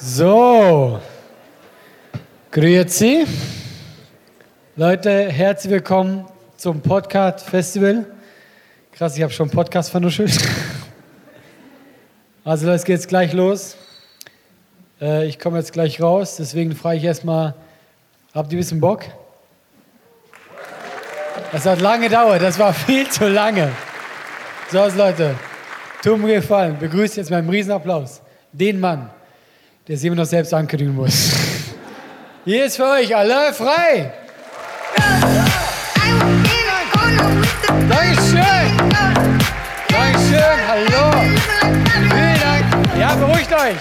So, grüezi. Leute, herzlich willkommen zum Podcast Festival. Krass, ich habe schon Podcast vernuschelt. Also, es geht jetzt gleich los. Äh, ich komme jetzt gleich raus, deswegen frage ich erstmal, habt ihr ein bisschen Bock? Das hat lange gedauert, das war viel zu lange. So, also Leute, tut mir gefallen, begrüßt jetzt mit einem Riesenapplaus den Mann, der es immer noch selbst ankündigen muss. Hier ist für euch alle frei. Dankeschön. Dankeschön. Hallo. Vielen Dank. Ja, beruhigt euch.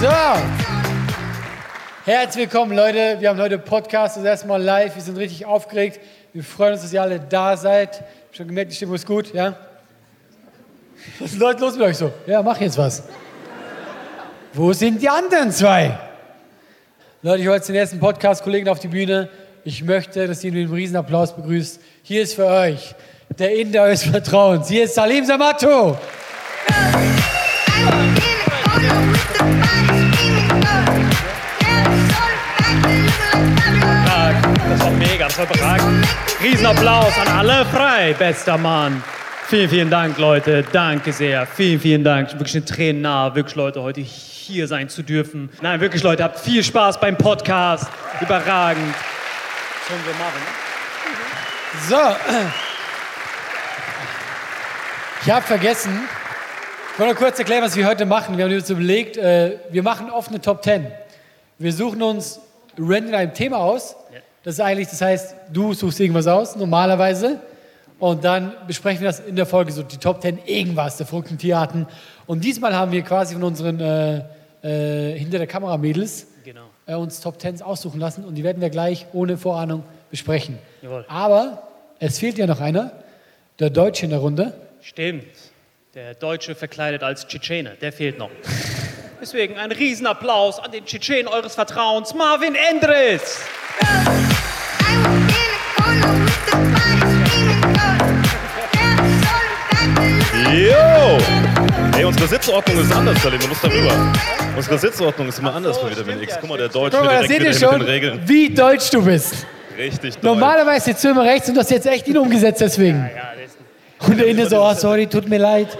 So. Herzlich willkommen, Leute. Wir haben heute Podcast das erste Mal live. Wir sind richtig aufgeregt. Wir freuen uns, dass ihr alle da seid. Schon gemerkt, die Stimmung ist gut, ja? Was ist los mit euch so? Ja, mach jetzt was. Wo sind die anderen zwei? Leute, ich hole jetzt den ersten Podcast-Kollegen auf die Bühne. Ich möchte, dass ihr ihn mit einem Riesenapplaus begrüßt. Hier ist für euch der Inder eures Vertrauens. Hier ist Salim Samato. Das war mega, das war. Riesenapplaus an alle frei, bester Mann. Vielen, vielen Dank, Leute. Danke sehr. Vielen, vielen Dank. Wirklich eine Tränen nah, wirklich, Leute, heute hier sein zu dürfen. Nein, wirklich, Leute, habt viel Spaß beim Podcast. Überragend. Was sollen wir machen? So. Ich habe vergessen, ich wollte kurz erklären, was wir heute machen. Wir haben uns überlegt, äh, wir machen oft eine Top 10. Wir suchen uns random ein Thema aus. Das ist eigentlich, das heißt, du suchst irgendwas aus, normalerweise. Und dann besprechen wir das in der Folge, so die Top 10 irgendwas der verrückten Tierarten. Und diesmal haben wir quasi von unseren äh, äh, hinter der Kamera Mädels Genau. äh, uns Top 10s aussuchen lassen. Und die werden wir gleich ohne Vorahnung besprechen. Jawohl. Aber es fehlt ja noch einer, der Deutsche in der Runde. Stimmt. Der Deutsche verkleidet als Tschetschene, der fehlt noch. Deswegen ein Riesenapplaus an den Tschetschenen eures Vertrauens, Marvin Endres. Yo! Ey, unsere Sitzordnung ist anders, Salim, du musst darüber. Unsere Sitzordnung ist immer anders bei Vitamin X. Guck mal, der Deutsche Guck mal, da direkt seht ihr wieder mit den schon, Regeln. wie deutsch du bist. Richtig deutsch. Normalerweise sitzt du immer rechts und du hast jetzt echt ihn umgesetzt deswegen. Und der Inde so, oh, sorry, tut mir leid.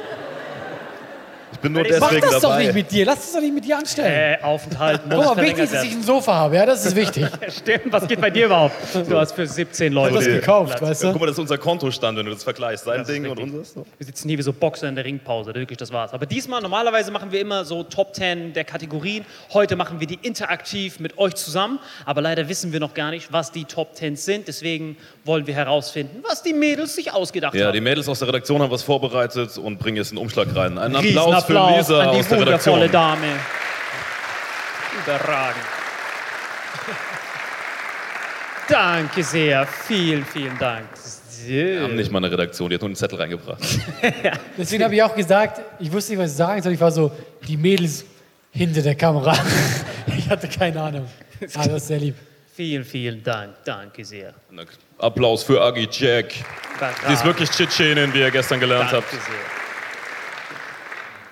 Ich bin nur Mach deswegen das doch nicht dabei. mit dir. Lass das doch nicht mit dir anstellen. äh, Aufenthalt muss Guck mal, wichtig ist, dass ich ein Sofa habe. Ja, das ist wichtig. Stimmt, was geht bei dir überhaupt? Du hast für 17 Leute das gekauft, Platz. weißt Ja, du? guck mal, das ist unser Kontostand, wenn du das vergleichst. Sein Das Ding und unseres. Wir sitzen hier wie so Boxer in der Ringpause, wirklich, das war's. Aber diesmal, normalerweise machen wir immer so Top 10 der Kategorien. Heute machen wir die interaktiv mit euch zusammen. Aber leider wissen wir noch gar nicht, was die Top 10 sind. Deswegen wollen wir herausfinden, was die Mädels sich ausgedacht Ja, haben. die Mädels aus der Redaktion haben was vorbereitet und bringen jetzt einen Umschlag rein. Einen Applaus Lisa an die aus der wundervolle Redaktion. Dame. Überragend. Danke sehr. Vielen, vielen Dank. Wir haben nicht mal eine Redaktion, die hat nur einen Zettel reingebracht. Deswegen habe ich auch gesagt, ich wusste nicht, was ich sagen soll. Ich war so, die Mädels hinter der Kamera. Ich hatte keine Ahnung. Ah, das ist sehr lieb. Vielen, vielen Dank. Danke sehr. Applaus für Agi Jack. Die ist wirklich Tschetschenin, wie ihr gestern gelernt Danke habt. sehr.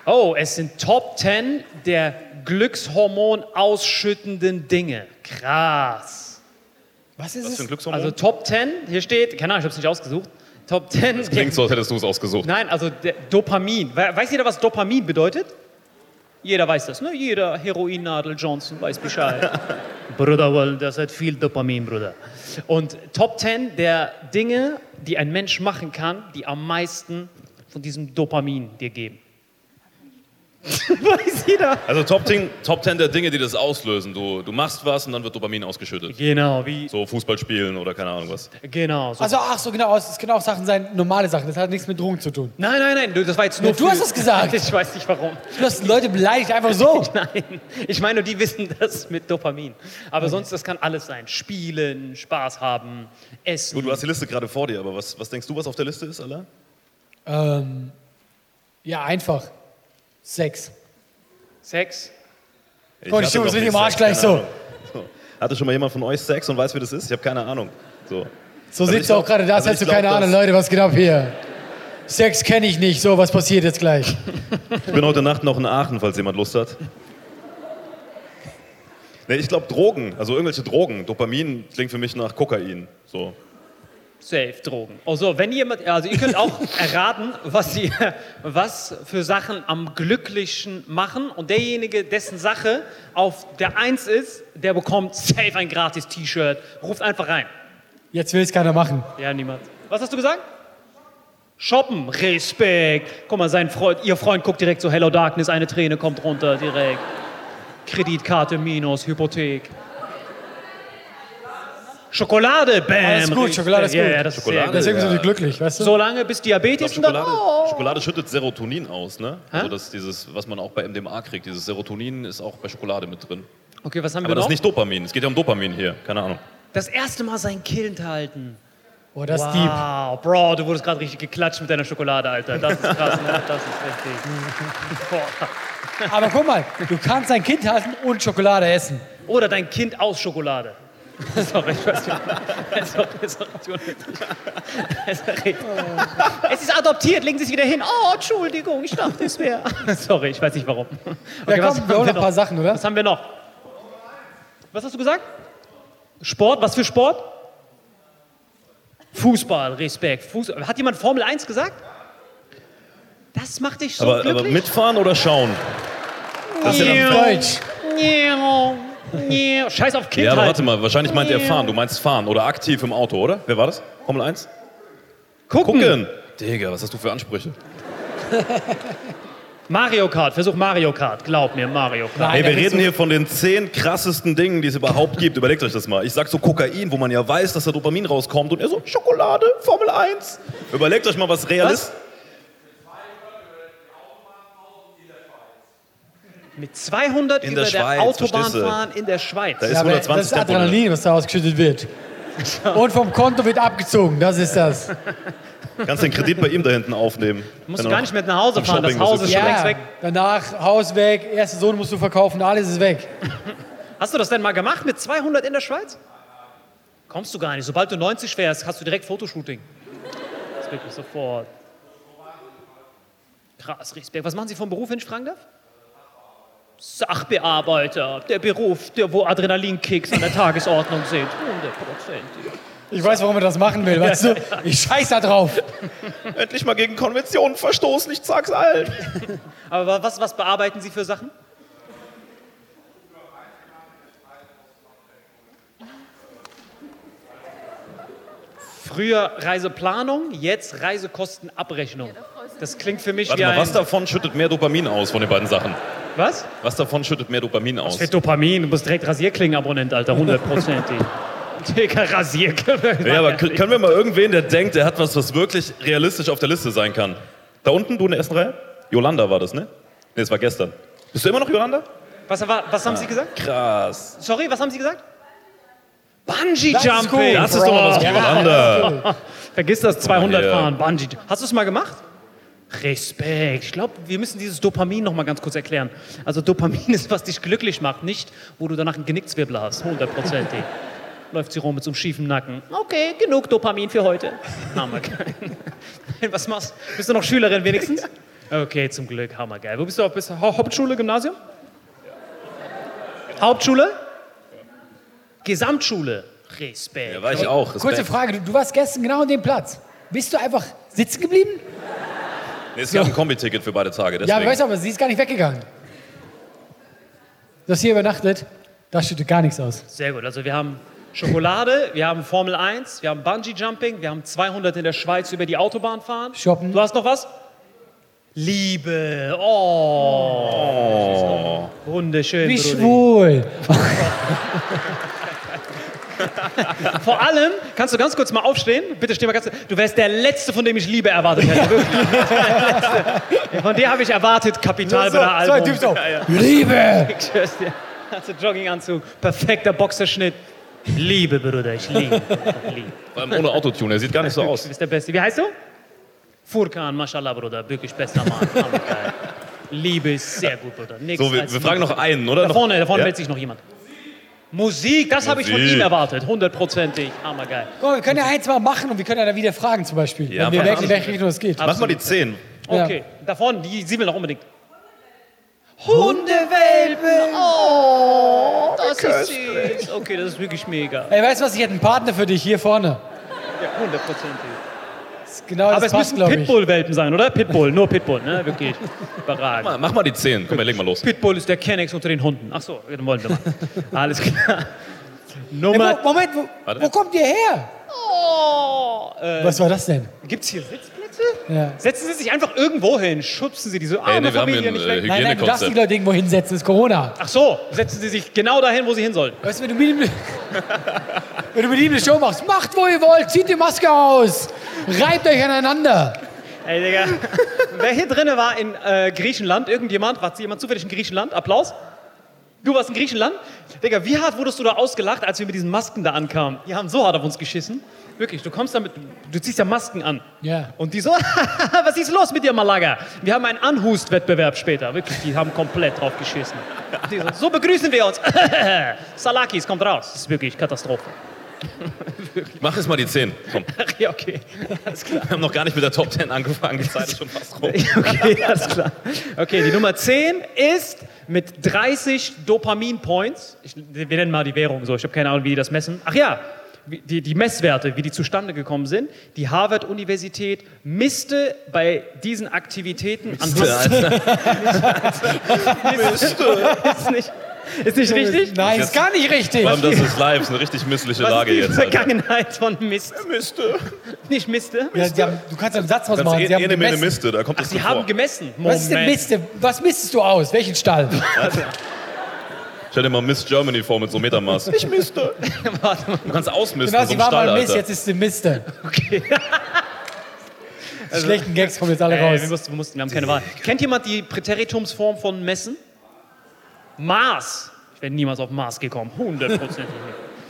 Oh, es sind Top 10 der Glückshormon ausschüttenden Dinge. Krass. Was ist Was für es? ein Glückshormon? Also Top 10, hier steht, keine Ahnung, ich habe es nicht ausgesucht. Top 10. das klingt so, als hättest du es ausgesucht. Nein, also der Dopamin. We- Weiß jeder, was Dopamin bedeutet? Jeder weiß das, ne? Jeder Heroinnadel Johnson weiß Bescheid. Bruder, weil das hat viel Dopamin, Bruder. Und Top 10 der Dinge, die ein Mensch machen kann, die am meisten von diesem Dopamin dir geben. weiß jeder. Also Top 10, Top 10 der Dinge, die das auslösen. Du, du machst was und dann wird Dopamin ausgeschüttet. Genau, wie. So Fußball spielen oder keine Ahnung was. Genau. So. Also, ach so, genau. Es können auch Sachen sein, normale Sachen. Das hat nichts mit Drogen zu tun. nein, nein, nein, du- das war jetzt nur. Ja, du hast es gesagt. Ich weiß nicht warum. Du hast Leute beleidigt, einfach so. Nein, ich meine, die wissen das mit Dopamin. Aber sonst, das kann alles sein. Spielen, Spaß haben, essen. Gut, du hast die Liste gerade vor dir, aber was, was denkst du, was auf der Liste ist, Allah? Ähm, ja, einfach. Sex. Sex. Ich die hatte Stimme richtig im Arsch gleich so. So. Hatte schon mal jemand von euch Sex und weiß, wie das ist? Ich habe keine Ahnung. So. So Also sitzt ich du auch gerade da, also ich du keine Ahnung. Leute, was geht ab hier? Sex kenne ich nicht. So, was passiert jetzt gleich? Ich bin heute Nacht noch in Aachen, falls jemand Lust hat. Nee, ich glaube Drogen, also irgendwelche Drogen. Dopamin klingt für mich nach Kokain. So. Safe, Drogen. Also, wenn jemand, also ihr könnt auch erraten, was, sie, was für Sachen am glücklichsten machen. Und derjenige, dessen Sache auf der Eins ist, der bekommt safe ein gratis T-Shirt. Ruft einfach rein. Jetzt will es keiner machen. Ja, niemand. Was hast du gesagt? Shoppen, Respekt. Guck mal, sein Freund, ihr Freund guckt direkt so Hello Darkness, eine Träne kommt runter direkt. Kreditkarte minus, Hypothek. Schokolade, bam. Alles gut. Schokolade ist Ja, gut. ja, das Schokolade. ist sehr Deswegen sind Ja. wir glücklich, weißt du? gut. Solange bis Diabetes glaub, und dann, Schokolade, oh. Schokolade schüttet Serotonin aus, ne? Also das, dieses, was man auch bei MDMA kriegt, dieses Serotonin ist auch bei Schokolade mit drin. Okay, was haben Aber wir das noch? ist nicht Dopamin, es geht ja um Dopamin hier, keine Ahnung. Das erste Mal sein Kind halten. Boah, das ist deep. Wow, Bro, du wurdest gerade richtig geklatscht mit deiner Schokolade, Alter. Das ist krass, ne? Das ist richtig. Boah. Aber guck mal, du kannst dein Kind halten und Schokolade essen. Oder dein Kind aus Schokolade. Sorry, ich weiß nicht. Sorry, sorry. Es ist adoptiert, legen Sie es wieder hin. Oh, Entschuldigung, ich dachte, es wäre. Sorry, ich weiß nicht warum. Okay, ja, komm, wir holen noch ein paar Sachen, oder? Was haben wir noch? Was hast du gesagt? Sport? Was für Sport? Fußball, Respekt. Fuß Hat jemand Formel 1 gesagt? Das macht dich so Aber, aber glücklich. mitfahren oder schauen? Das ist ja, dann, Deutsch. Scheiß auf ja, Kindheit. aber warte mal, wahrscheinlich meint er fahren. Du meinst fahren oder aktiv im Auto, oder? Wer war das? Formel 1? Gucken. Gucken! Digga, was hast du für Ansprüche? Mario Kart, versuch Mario Kart. Glaub mir, Mario Kart. Nein, Ey, wir reden hier von den zehn krassesten Dingen, die es überhaupt gibt. Überlegt euch das mal. Ich sag so Kokain, wo man ja weiß, dass da Dopamin rauskommt. Und er so, Schokolade, Formel 1. Überlegt euch mal, was real Was? ist. Mit 200 In über der der, Schweiz, Autobahn verstehst du? fahren in der Schweiz. Da ist Ja, aber 120 das ist Tempo. Adrenalin, was da ausgeschüttet wird. Und vom Konto wird abgezogen. Das ist das. Kannst den Kredit bei ihm da hinten aufnehmen. Musst Wenn du gar nicht mehr nach Hause fahren, das Shopping Haus muss. ist schon längst Ja, weg. danach Haus weg, erste Sohn musst du verkaufen, alles ist weg. Hast du das denn mal gemacht mit 200 in der Schweiz? Kommst du gar nicht. Sobald du 90 wärst, hast du direkt Fotoshooting. Das ist wirklich sofort. Krass, Respekt. Was machen Sie vom Beruf, wenn ich fragen darf? Sachbearbeiter, der Beruf, der, wo Adrenalinkicks an der Tagesordnung sind. 100 Prozent. Ich weiß, warum er das machen will, weißt du? Ich scheiß da drauf. Endlich mal gegen Konventionen verstoßen, ich sag's allen. Aber was, was bearbeiten Sie für Sachen? Früher Reiseplanung, jetzt Reisekostenabrechnung. Das klingt für mich Warte wie mal, ein... was davon schüttet mehr Dopamin aus von den beiden Sachen? Was? Was davon schüttet mehr Dopamin aus? Für Dopamin, du bist direkt Rasierklingen-Abonnent, Alter, hundertprozentig. Digga, Rasierklingen. Ja, aber können wir mal irgendwen, der denkt, der hat was, was wirklich realistisch auf der Liste sein kann? Da unten, du in der ersten Reihe? Yolanda war das, ne? Ne, das war gestern. Bist du immer noch Yolanda? Was, was haben Sie gesagt? Krass. Sorry, was haben Sie gesagt? Bungee Das ist Jumping. cool. Das ist doch mal was für Yolanda. Vergiss das 200 Ja. fahren, Bungee. Hast du es mal gemacht? Respekt. Ich glaube, wir müssen dieses Dopamin noch mal ganz kurz erklären. Also Dopamin ist, was dich glücklich macht, nicht, wo du danach einen Genickzwirbel hast. Hundertprozentig. Läuft sie rum mit so einem schiefen Nacken. Okay, genug Dopamin für heute. Hammergeil. Was machst du? Bist du noch Schülerin wenigstens? Okay, zum Glück. Hammergeil. Wo bist du? Auf, bist du Hau- Hauptschule, Gymnasium? Hauptschule? Gesamtschule. Respekt. Ja, war ich auch. Kurze Respekt. Frage, du, du warst gestern genau an dem Platz. Bist du einfach sitzen geblieben? Nee, es gab ein Kombi-Ticket für beide Tage. Ja, Deswegen. aber weißt du, aber sie ist gar nicht weggegangen. Du hast hier übernachtet, da schüttet gar nichts aus. Sehr gut. Also wir haben Schokolade, wir haben Formel 1, wir haben Bungee Jumping, wir haben 200 in der Schweiz über die Autobahn fahren. Shoppen. Du hast noch was? Liebe. Oh. Wunderschön. Wie Brudi. schwul. Vor allem, kannst du ganz kurz mal aufstehen? Bitte steh mal ganz Du wärst der Letzte, von dem ich Liebe erwartet hätte. Wirklich. Von dir habe ich erwartet, Kapital bei der so Album. ein Typ so. Liebe! Ich schwör's dir. Hast du Jogginganzug, perfekter Boxerschnitt. Liebe, Bruder, ich liebe. liebe. Vor allem ohne Autotune, er sieht gar nicht so aus. Du bist der Beste. Wie heißt du? Furkan, mashallah, Bruder. Wirklich bester Mann. Liebe ist sehr gut, Bruder. Nichts So, wir, wir fragen Liebe. noch einen, oder? Da vorne, da vorne ja? meldet sich noch jemand. Musik, das habe ich von Musik. ihm erwartet. Hundertprozentig. Hammergeil. Guck mal, wir können ja eins mal machen und wir können ja dann wieder fragen zum Beispiel. Ja, wenn wir merken, in welche Richtung es geht. Mach mal die 10. Okay, da vorne, die, sie will noch unbedingt. Hundewelpe! Oh, das ist süß. Okay, das ist wirklich mega. Ey, weißt du was, ich hätte einen Partner für dich hier vorne. Ja, hundertprozentig. Das genau Aber das es passt, müssen glaube ich. Pitbull-Welpen sein, oder? Pitbull, nur Pitbull, ne? Wirklich. Überragend. Mach, mach mal die 10. Komm, wir legen mal los. Pitbull ist der Kennex unter den Hunden. Ach so, dann wollen wir mal. Alles klar. Ey, Nummer. wo, Moment, wo, Warte. wo kommt ihr her? Oh, äh, Was war das denn? gibt's hier Sitzplätze? Ja. Setzen Sie sich einfach irgendwo hin, schubsen Sie diese arme Ey, nee, wir haben Familie hier ein nicht äh, weg. Nein, nein, du darfst die. Leute irgendwo hinsetzen, ist Corona. Ach so, setzen Sie sich genau dahin, wo Sie hin sollen. Weißt du, wenn du mit wenn du mit ihm eine Show machst, macht, wo ihr wollt, zieht die Maske aus, reibt euch aneinander. Ey, Digga. Wer hier drinne war in äh, Griechenland? Irgendjemand? War jemand zufällig in Griechenland? Applaus. Du warst in Griechenland? Digga, wie hart wurdest du da ausgelacht, als wir mit diesen Masken da ankamen? Die haben so hart auf uns geschissen. Wirklich, du kommst damit, du ziehst ja Masken an. Ja. Und die so, was ist los mit dir, Malaga? Wir haben einen Anhustwettbewerb später. Wirklich, die haben komplett drauf geschissen. So, so begrüßen wir uns. Salakis, kommt raus. Das ist wirklich Katastrophe. Mach jetzt mal die 10. Komm. Ach ja, okay. Alles klar. Wir haben noch gar nicht mit der Top 10 angefangen. Die Zeit ist schon fast rum. Okay, alles klar. Okay, die Nummer 10 ist mit 30 Dopamin-Points. Wir nennen mal die Währung so. Ich habe keine Ahnung, wie die das messen. Ach ja, die, die Messwerte, wie die zustande gekommen sind. Die Harvard-Universität misste bei diesen Aktivitäten anhand. ist nicht, ist nicht richtig? Nein, ist gar nicht richtig. Vor allem, das ist live, ist eine richtig missliche Was Lage ist die jetzt. Alter. Vergangenheit von Mist? Miste. Nicht Miste? Ja, die haben, du kannst einen Satz was machen. ist Sie haben eh Mene gemessen. Miste, da kommt Ach, das sie haben vor. gemessen. Was ist denn Miste? Was misstest du aus? Welchen Stall? Stell dir mal Miss Germany vor mit so Metermaß. Ich. Warte mal. Du kannst ausmisten, Genau, so sie ein war Stall, mal Mist, Alter. jetzt ist sie Miste. Okay. Die schlechten Gags kommen jetzt alle Ey, wir, raus. mussten, wir, mussten, wir haben keine Wahl. Kennt jemand die Präteritumsform von messen? Maß. Ich wäre niemals auf Maß gekommen. Hundertprozentig. nicht.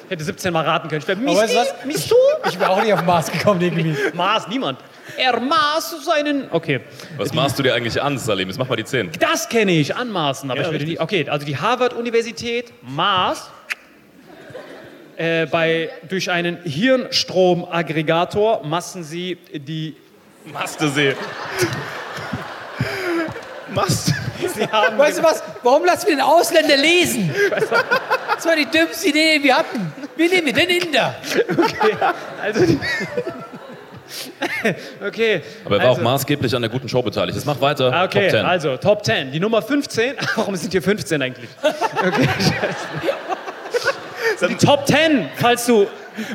Ich hätte 17 Mal raten können. Ich wäre du was? Miss du? Ich bin auch nicht auf Mars gekommen irgendwie. Maß, niemand. Er maß seinen. Okay. Was machst du dir eigentlich an, Salim? Jetzt mach mal die 10. Das kenne ich, anmaßen, aber Ja, ich würde richtig. nie. Okay, also die Harvard-Universität maß äh, bei, durch einen Hirnstromaggregator massen sie die. Mastesee. Haben Weißt du was? Warum lassen wir den Ausländer lesen? Das war die dümmste Idee, die wir hatten. Wir nehmen den Inder. also die, Okay. Aber er war also, auch maßgeblich an der guten Show beteiligt. Jetzt mach weiter. Ah, Okay, Top 10. also Top 10. Die Nummer 15. Warum sind hier 15 eigentlich? Okay, scheiße. Die Top 10, falls du.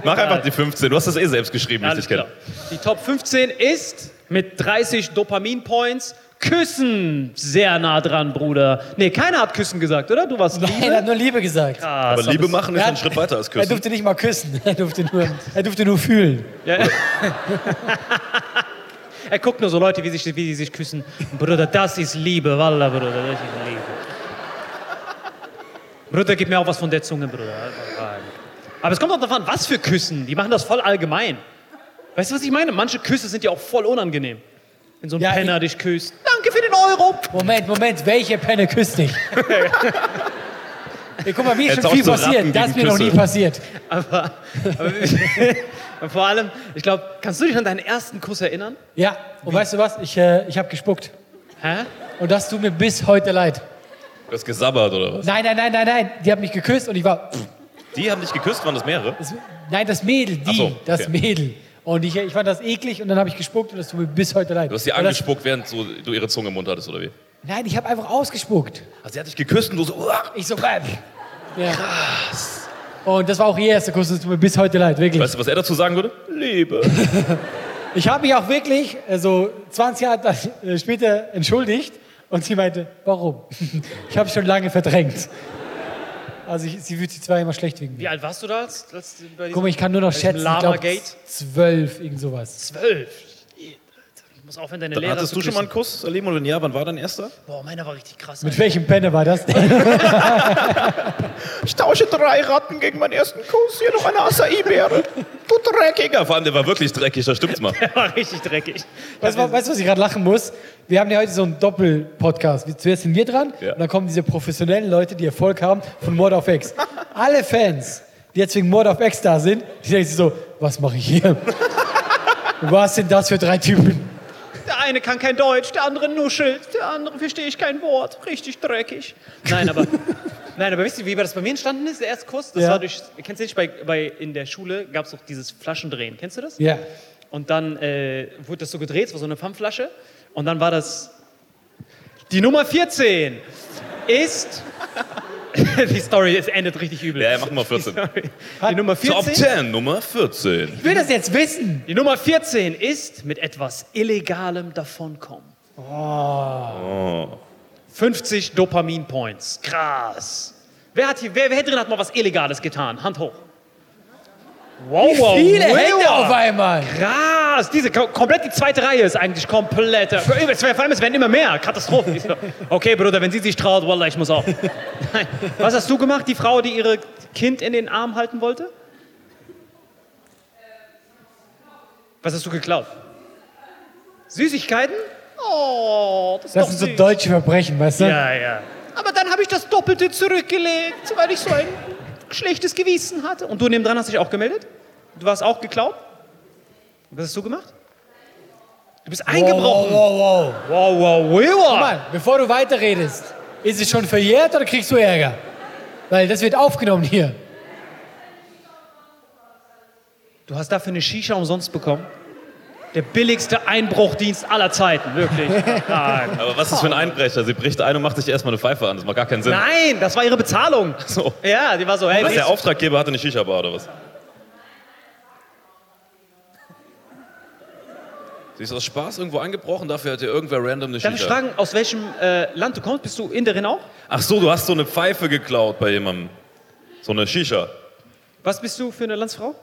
Mach einfach die 15. Du hast das eh selbst geschrieben, wie ich dich kenne. Die Top 15 ist mit 30 Dopamin-Points Küssen. Sehr nah dran, Bruder. Nee, keiner hat Küssen gesagt, oder? Du warst Nein, er Liebe. hat nur Liebe gesagt. Ah, Aber Liebe machen ist Er ein Schritt weiter als Er küssen. durfte nicht mal küssen. Er durfte nur, er durfte nur fühlen. Ja. er guckt nur so Leute, wie, sich, wie die sich küssen. Bruder, das ist Liebe, Wallah, Bruder, das ist Liebe. Bruder, gib mir auch was von der Zunge, Bruder. Aber es kommt auch davon, was für Küssen. Die machen das voll allgemein. Weißt du, was ich meine? Manche Küsse sind ja auch voll unangenehm. Wenn so ein Ja, Penner dich küsst. Danke für den Euro. Moment, Moment, welche Penne küsst dich? Ja, guck mal, mir ist schon viel so passiert. Das ist mir noch nie passiert. Aber, aber vor allem, ich glaube, kannst du dich an deinen ersten Kuss erinnern? Ja, und weißt du was? Ich, äh, ich habe gespuckt. Hä? Und das tut mir bis heute leid. Du hast gesabbert oder was? Nein, nein, nein, nein, nein. Die hat mich geküsst und ich war. Die haben dich geküsst, waren das mehrere? Das, nein, das Mädel, die, Ach so, das okay. Mädel. Und ich, ich fand das eklig und dann habe ich gespuckt und das tut mir bis heute leid. Du hast sie Und das, angespuckt, während so, du ihre Zunge im Mund hattest, oder wie? Nein, ich habe einfach ausgespuckt. Also sie hat dich geküsst und du so, uah. Ich so, bam. Ja. Und das war auch ihr erster Kuss, das tut mir bis heute leid, wirklich. Weißt du, was er dazu sagen würde? Liebe. Ich habe mich auch wirklich äh, so 20 Jahre äh, später entschuldigt und sie meinte, warum? Ich habe schon lange verdrängt. Also ich, sie fühlt sich zwar immer schlecht wegen Wie mir. alt warst du da? Als, als bei diesem Guck mal, ich kann nur noch schätzen, glaube Lama-Gate? zwölf, irgend sowas. Zwölf. Muss aufhören, deine Dann Lehrer hattest zu du schon mal küssen. einen Kuss, Salim? Und wenn ja, wann war dein erster? Boah, meiner war richtig krass. Mit welchem Penne war das denn? Ich tausche drei Ratten gegen meinen ersten Kuss. Hier noch eine Acai-Beere. Du Dreckiger. Vor allem, der war wirklich dreckig, da stimmt's mal. Der war richtig dreckig. Weißt du, was ich gerade lachen muss? Wir haben ja heute so einen Doppel-Podcast. Zuerst sind wir dran Ja. und dann kommen diese professionellen Leute, die Erfolg haben von Mord auf Ex. Alle Fans, die jetzt wegen Mord auf Ex da sind, die denken sich so, was mache ich hier? was sind das für drei Typen? Der eine kann kein Deutsch, der andere nuschelt, der andere verstehe ich kein Wort. Richtig dreckig. Nein, aber, nein, aber wisst ihr, wie das bei mir entstanden ist, der erste Kuss? Das Ja. war durch, kennst du nicht, bei, bei, in der Schule gab es doch dieses Flaschendrehen. Kennst du das? Ja. Und dann äh, wurde das so gedreht, es war so eine Pfandflasche. Und dann war das. Die Nummer 14 ist. die Story, es endet richtig übel. Ja, mach mal 14. Die Nummer Top 14. 10, Nummer 14. Ich will das jetzt wissen. Die Nummer 14 ist mit etwas Illegalem davonkommen. Oh. 50 Dopamin-Points. Krass. Wer, hat hier, wer, wer hier drin hat mal was Illegales getan? Hand hoch. Wow, wow, Viele wow. Hände auf einmal. Krass, diese ko- komplett die zweite Reihe ist eigentlich komplett. Vor allem es werden immer mehr. Katastrophe. Ich so, Okay, Bruder, wenn sie sich traut, Wallah, ich muss auch. Nein. Was hast du gemacht, die Frau, die ihre Kind in den Arm halten wollte? Was hast du geklaut? Süßigkeiten? Oh, das ist Das sind so deutsche Verbrechen, weißt du? Ja, ja. Aber dann habe ich das Doppelte zurückgelegt, weil ich so ein schlechtes Gewissen hatte. Und du nebendran hast dich auch gemeldet? Du warst auch geklaut? Was hast du gemacht? Du bist eingebrochen. wow, wow, wow. Wow, wow, Guck wow. mal, bevor du weiterredest, ist es schon verjährt oder kriegst du Ärger? Weil das wird aufgenommen hier. Du hast dafür eine Shisha umsonst bekommen? Der billigste Einbruchdienst aller Zeiten, wirklich. Nein. Aber was ist für ein Einbrecher? Sie bricht ein und macht sich erstmal eine Pfeife an. Das macht gar keinen Sinn. Nein, das war ihre Bezahlung. So. Ja, die war so, hey, Was, der Auftraggeber hatte eine Shisha-Bar oder was? Sie ist aus Spaß irgendwo eingebrochen, dafür hat dir irgendwer random eine darf ich Shisha. fragen, aus welchem äh, Land du kommst? Bist du Inderin auch? Ach so, du hast so eine Pfeife geklaut bei jemandem. So eine Shisha. Was bist du für eine Landsfrau?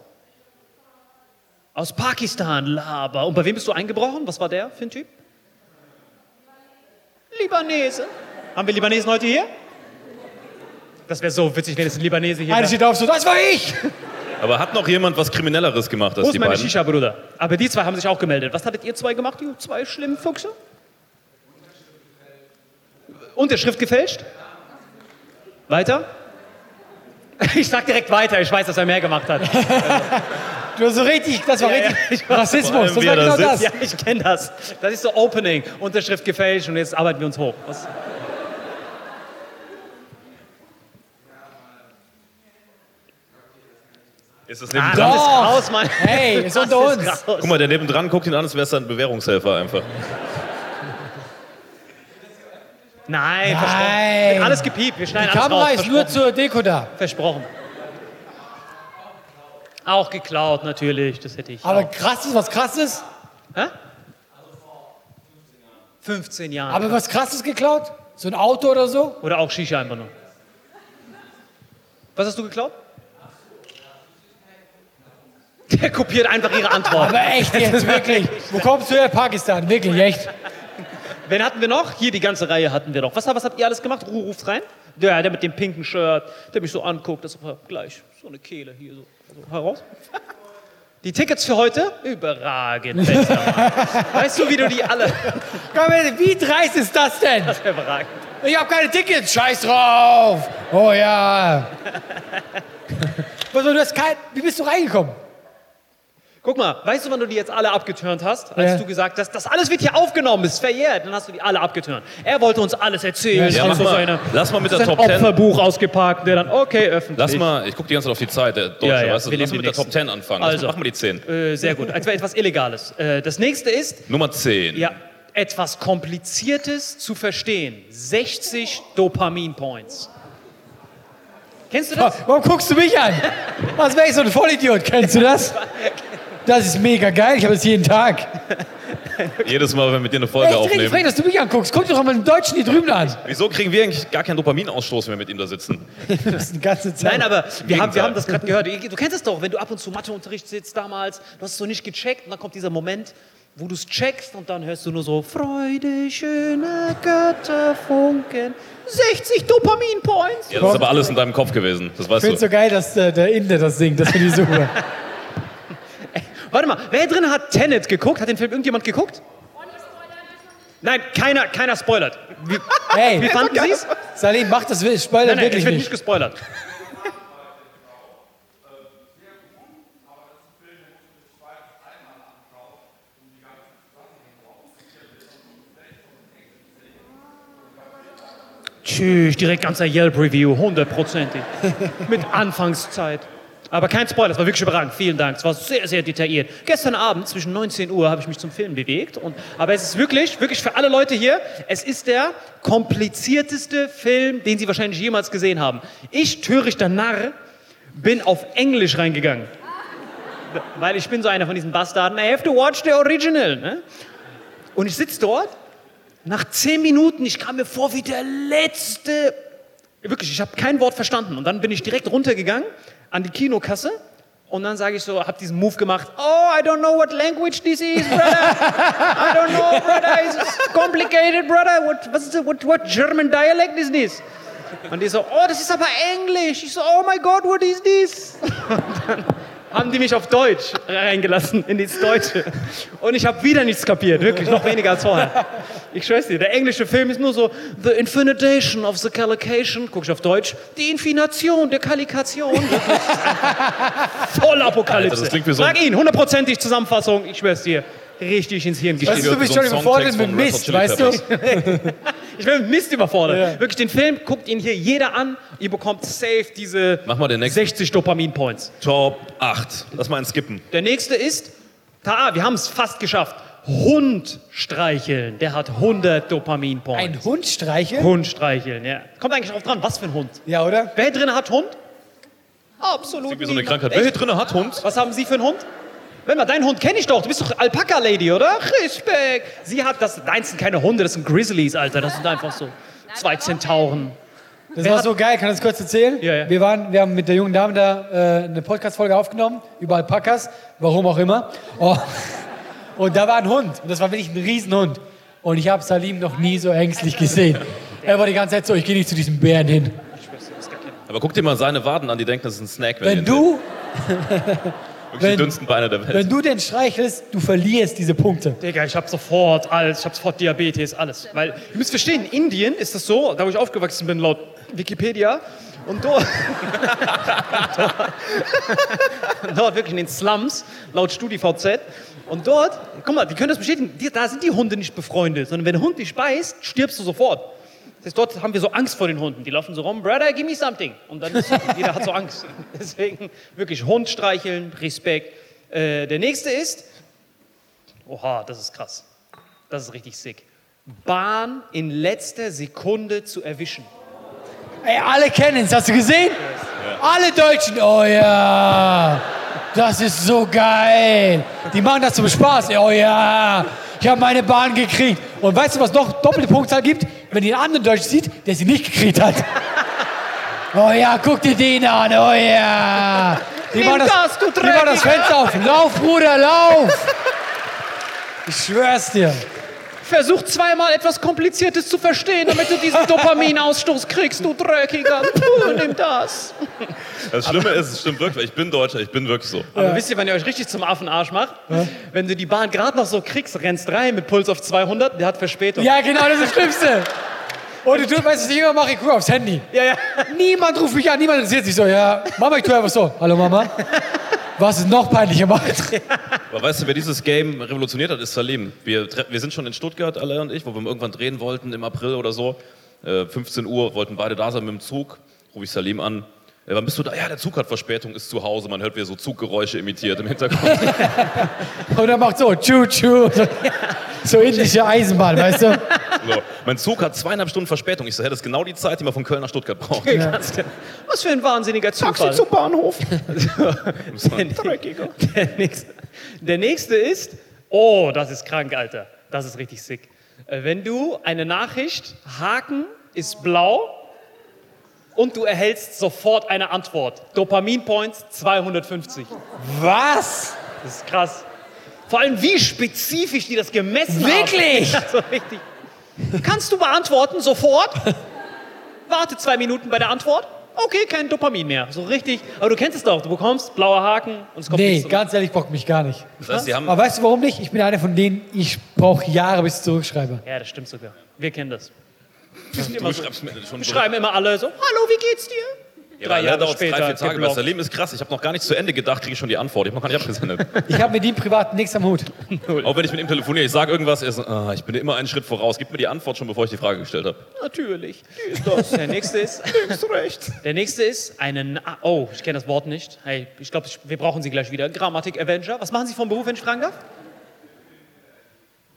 Aus Pakistan, Laber. Und bei wem bist du eingebrochen? Was war der für ein Typ? Libanese. Haben wir Libanesen heute hier? Das wäre so witzig, wenn es ein Libanese hier Einer wäre. steht auf so, das war ich! Aber hat noch jemand was Kriminelleres gemacht als Wo die ist meine beiden? Shisha, Bruder? Aber die zwei haben sich auch gemeldet. Was hattet ihr zwei gemacht, ihr zwei schlimmen Füchse? Unterschrift gefälscht? Weiter? Ich sag direkt weiter, ich weiß, dass er mehr gemacht hat. Du hast so richtig, das war Ja, ja, richtig ich weiß. Rassismus. Das war er da genau das. Ja, ich kenne das. Das ist so Opening. Unterschrift gefälscht und jetzt arbeiten wir uns hoch. Was? Ist das Ah, nebendran? das ist Doch. raus, Mann. Hey, ist Das unter uns. raus. Guck mal, der nebendran guckt ihn an, als wäre es ein Bewährungshelfer einfach. Nein, Nein. versprochen. Wird alles gepiept. Wir schneiden Die alles Kamera raus. ist nur zur Deko da. Versprochen. Auch geklaut, natürlich. Das hätte ich. Aber auch. krass ist, was krass ist. Hä? 15 Jahre. Aber was krass ist geklaut? So ein Auto oder so? Oder auch Shisha einfach nur. Was hast du geklaut? Der kopiert einfach ihre Antwort. Aber echt jetzt, wirklich. Wo kommst du her? Pakistan, wirklich, echt. Wen hatten wir noch? Hier, die ganze Reihe hatten wir noch. Was, was habt ihr alles gemacht? Ruhe ruft rein. Der, der mit dem pinken Shirt, der mich so anguckt, das ist gleich so eine Kehle hier so heraus. Die Tickets für heute? Überragend. Weißt du, wie du die alle... Komm, wie dreist ist das denn? Überragend. Ich habe keine Tickets, scheiß drauf. Oh ja. Was, du hast kein, wie bist du reingekommen? Guck mal, weißt du, wann du die jetzt alle abgeturnt hast? Als Ja. du gesagt hast, das alles wird hier aufgenommen, ist verjährt. Dann hast du die alle abgeturnt. Er wollte uns alles erzählen. Ja, mach so mal. seine, Lass mal mit der Top 10. Opferbuch ausgepackt, der dann, okay, öffentlich. Lass mal, ich gucke die ganze Zeit auf die Zeit, der Deutsche, Ja, ja, weißt du? wir Lass mal mit den der Top 10 anfangen. Also. Mach mal die 10. Äh, sehr gut. Etwas, etwas Illegales. Äh, das nächste ist, Nummer 10. ja, etwas Kompliziertes zu verstehen. 60 Dopamin-Points. Kennst du das? Warum guckst du mich an? Was wäre ich so ein Vollidiot? Kennst du das? Das ist mega geil, ich habe das jeden Tag. Jedes Mal, wenn wir mit dir eine Folge Echt richtig frech, aufnehmen. dass du mich anguckst. Guck doch mal den Deutschen hier drüben an. Wieso kriegen wir eigentlich gar keinen Dopaminausstoß, wenn wir mit ihm da sitzen? Das ist die ganze Zeit. Nein, aber wir haben, wir haben das gerade gehört. Du kennst es doch, wenn du ab und zu Matheunterricht sitzt damals, du hast es so nicht gecheckt und dann kommt dieser Moment, wo du es checkst und dann hörst du nur so Freude, schöne Götterfunken, 60 Dopamin-Points. Ja, das ist aber alles in deinem Kopf gewesen. Das ich weißt finde es so geil, dass äh, der Inder das singt. Das finde ich super. Warte mal, wer drin hat Tenet geguckt? Hat den Film irgendjemand geguckt? Nein, keiner, keiner spoilert. Wie, Hey, wie fanden Sie es? Salim, mach das, Spoiler Nein, nein, wirklich wird nicht. nicht gespoilert. Tschüss, direkt ganzer Yelp-Review, hundertprozentig. Mit Anfangszeit. Aber kein Spoiler, es war wirklich überragend. Vielen Dank. Es war sehr, sehr detailliert. Gestern Abend zwischen 19 Uhr habe ich mich zum Film bewegt. Und, aber es ist wirklich, wirklich für alle Leute hier, es ist der komplizierteste Film, den Sie wahrscheinlich jemals gesehen haben. Ich, törichter Narr, bin auf Englisch reingegangen. Weil ich bin so einer von diesen Bastarden. I have to watch the original. Ne? Und ich sitze dort. Nach zehn Minuten, ich kam mir vor wie der letzte. Wirklich, ich habe kein Wort verstanden. Und dann bin ich direkt runtergegangen an die Kinokasse. Und dann sage ich so, habe diesen Move gemacht. Oh, I don't know what language this is, brother. I don't know, brother. It's complicated, brother. What, was ist das? What, what German dialect is this? Und die so, oh, das ist aber Englisch. Ich so, oh my God, what is this? haben die mich auf Deutsch reingelassen, in das Deutsche. Und ich habe wieder nichts kapiert, wirklich, noch weniger als vorher. Ich schwör's dir, der englische Film ist nur so The Infinitation of the Calication, guck ich auf Deutsch, die Infination der Kalikation. Voll Apokalypse. Alter, das klingt wie so Sag ihn, hundertprozentig Zusammenfassung, ich schwör's dir, richtig ins Hirn Weißt geschrieben. du, du bist so schon überfordert mit Mist, weißt du? Ich bin mit Mist überfordert. Ja. Wirklich, den Film guckt ihn hier jeder an, ihr bekommt safe diese Mach mal den nächsten. 60 Dopamin-Points. Top 8. Lass mal einen skippen. Der nächste ist, ta, wir haben es fast geschafft. Hund streicheln. Der hat 100 Dopamin-Points. Ein Hund streicheln? Hund streicheln, ja. Kommt eigentlich drauf dran, was für ein Hund. Ja, oder? Wer hier drin hat Hund? Absolut. Wie so eine. Krankheit. Wer hier drin hat Hund? Was haben Sie für einen Hund? Wenn mal, deinen Hund kenne ich doch. Du bist doch Alpaka-Lady, oder? Respekt. Sie hat das. Deins sind keine Hunde, das sind Grizzlies, Alter. Das sind einfach so zwei Zentauren. Das Wer war hat- so geil, kann ich das kurz erzählen? Ja, ja. Wir, waren, wir haben mit der jungen Dame da äh, eine Podcast-Folge aufgenommen, über Alpakas, warum auch immer. Oh. Und da war ein Hund, und das war wirklich ein Riesenhund. Und ich habe Salim noch nie so ängstlich gesehen. Er war die ganze Zeit so, ich gehe nicht zu diesem Bären hin. Aber guck dir mal seine Waden an, die denken, das ist ein Snack. Wenn ihn du, Wirklich Wenn- die dünnsten Beine der Welt. Wenn du den streichelst, du verlierst diese Punkte. Digga, ich hab sofort alles, ich hab sofort Diabetes, alles. Weil, ihr müsst verstehen, in Indien ist das so, da wo ich aufgewachsen bin, laut Wikipedia, und dort, dort wirklich in den Slums, laut StudiVZ, und dort, guck mal, die können das bestätigen, da sind die Hunde nicht befreundet, sondern wenn der Hund dich beißt, stirbst du sofort. Das heißt, dort haben wir so Angst vor den Hunden. Die laufen so rum, Brother, give me something. Und dann ist, jeder hat so Angst. Deswegen wirklich Hund streicheln, Respekt. Äh, der nächste ist, oha, das ist krass. Das ist richtig sick. Bahn in letzter Sekunde zu erwischen. Ey, alle kennen es, hast du gesehen? Alle Deutschen, oh ja, das ist so geil. Die machen das zum Spaß, oh ja, ich habe meine Bahn gekriegt. Und weißt du, was noch doppelte Punktzahl gibt? Wenn ihr einen anderen Deutschen sieht, der sie nicht gekriegt hat. Oh ja, guck dir den an, oh ja. Die machen das, du Die machen das. Fenster auf. Lauf, Bruder, lauf. Ich schwör's dir. Versuch zweimal etwas Kompliziertes zu verstehen, damit du diesen Dopaminausstoß kriegst, du Dreckiger. Puh, nimm das. Das Schlimme ist, es stimmt wirklich, ich bin Deutscher, ich bin wirklich so. Aber wisst ihr, wenn ihr euch richtig zum Affenarsch macht? Wenn du die Bahn gerade noch so kriegst, rennst rein mit Puls auf 200, der hat Verspätung. Ja, genau, das ist das Schlimmste. Und du tust, weißt du, was ich immer mache? Ich gucke aufs Handy. ja. ja. Niemand ruft mich an, niemand interessiert sich so. Ja, Mama, ich tue einfach so. Hallo Mama. Was ist noch peinlicher macht? Aber weißt du, wer dieses Game revolutioniert hat, ist Salim. Wir, wir sind schon in Stuttgart, alle und ich, wo wir irgendwann drehen wollten im April oder so. Äh, 15 Uhr, wollten beide da sein mit dem Zug. Rufe ich Salim an. Äh, wann bist du da? Ja, der Zug hat Verspätung, ist zu Hause. Man hört, wie er so Zuggeräusche imitiert im Hintergrund. Und er macht so, tschu, tschu. So, indische Eisenbahn, weißt du? so. Mein Zug hat zweieinhalb Stunden Verspätung. Ich so, hey, das ist genau die Zeit, die man von Köln nach Stuttgart braucht. Was für ein wahnsinniger Zufall. Bahnhof. Der, der, nächste, der nächste ist, oh, das ist krank, Alter. Das ist richtig sick. Äh, Wenn du eine Nachricht, Haken ist blau und du erhältst sofort eine Antwort. Dopamin-Points 250. Was? Das ist krass. Vor allem, wie spezifisch die das gemessen Wirklich? haben. Also richtig. Kannst du beantworten sofort? Warte zwei Minuten bei der Antwort. Okay, kein Dopamin mehr. So richtig. Aber du kennst es doch. Du bekommst blauer Haken und es kommt Nee, nichts zurück. ganz ehrlich, bockt mich gar nicht. Das heißt, die haben, Aber weißt du warum nicht? Ich bin einer von denen, ich brauche Jahre, bis ich zurückschreibe. Ja, das stimmt sogar. Wir kennen das. Wir, sind immer so, schon schreiben immer alle so, hallo, wie geht's dir? Ja, drei Jahre dauert später drei, vier Tage. Geblockt. Salim ist krass. Ich habe noch gar nicht zu Ende gedacht, kriege ich schon die Antwort. Ich habe noch gar nicht abgesendet. Ich habe mit ihm privat nichts am Hut. Auch wenn ich mit ihm telefoniere, ich sage irgendwas, er ist, ah, ich bin immer einen Schritt voraus. Gib mir die Antwort schon, bevor ich die Frage gestellt habe. Natürlich. Die ist das. Der nächste ist. recht. Der nächste ist einen. Oh, ich kenne das Wort nicht. Hey, ich glaube, wir brauchen Sie gleich wieder. Grammatik Avenger. Was machen Sie vom Beruf, wenn ich fragen darf?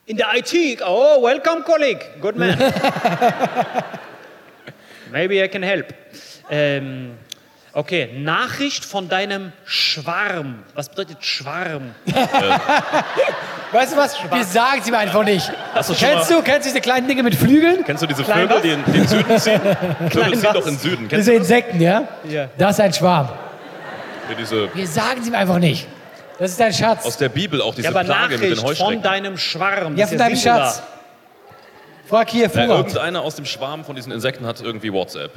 In der IT. Oh, welcome, colleague. Good man. Maybe I can help. Ähm, okay, Nachricht von deinem Schwarm. Was bedeutet Schwarm? Weißt du was? Wir sagen es ihm einfach nicht. Kennst mal, du, kennst du diese kleinen Dinge mit Flügeln? Kennst du diese Klein Vögel, was? die in den Süden ziehen? Vögel ziehen doch in den Süden. Kennst Diese Insekten, ja? Ja. Das ist ein Schwarm. du diese, Wir sagen es ihm einfach nicht. Das ist dein Schatz. aus der Bibel auch diese Ja, aber Plage mit den Nachricht von Heuschrecken? deinem Schwarm. ja, Das von ist deinem Singular. Schatz. Frag hier, Ja, Vorrat. irgendeiner aus dem Schwarm von diesen Insekten hat irgendwie WhatsApp.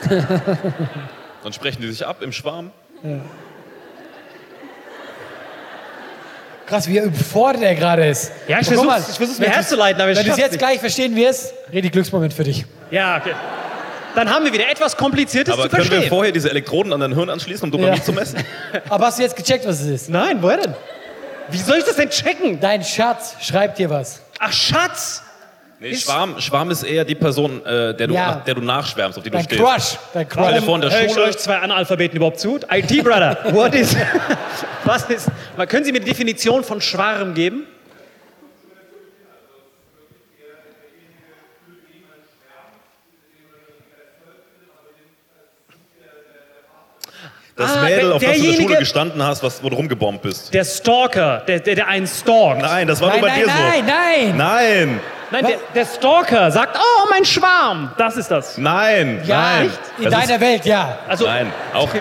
Dann sprechen die sich ab im Schwarm. Krass, wie überfordert er gerade ist. Ja, ich ich versuch's mir herzuleiten, aber ich Wenn du es jetzt nicht. gleich verstehen wirst, richtig Glücksmoment für dich. Ja, okay. Dann haben wir wieder etwas Kompliziertes Aber zu können wir vorher diese Elektroden an dein Hirn anschließen, um Dopamin Ja. zu messen? Aber hast du jetzt gecheckt, was es ist? Nein, woher denn? Wie soll ich das denn checken? Dein Schatz schreibt dir was. Ach, Schatz! Nee, Schwarm, Schwarm ist eher die Person, äh, der, du, Ja. nach der du nachschwärmst, auf die du Dein stehst. Crush. Dein dir Crush. vor, in der Hör ich Schule, euch zwei Analphabeten überhaupt zu? IT-Brother, what is... Was ist... Können Sie mir die Definition von Schwarm geben? Mädel, auf das du in der Schule gestanden hast, was, wo du rumgebombt bist. Der Stalker, der, der, der einen stalkt. Nein, das war Nein, nur bei nein, dir nein, so. nein. Nein, Nein, der, der Stalker sagt, oh, mein Schwarm. Das ist das. nein, Ja, nein. nicht in Das deiner ist, Welt, ja. Also, nein, auch.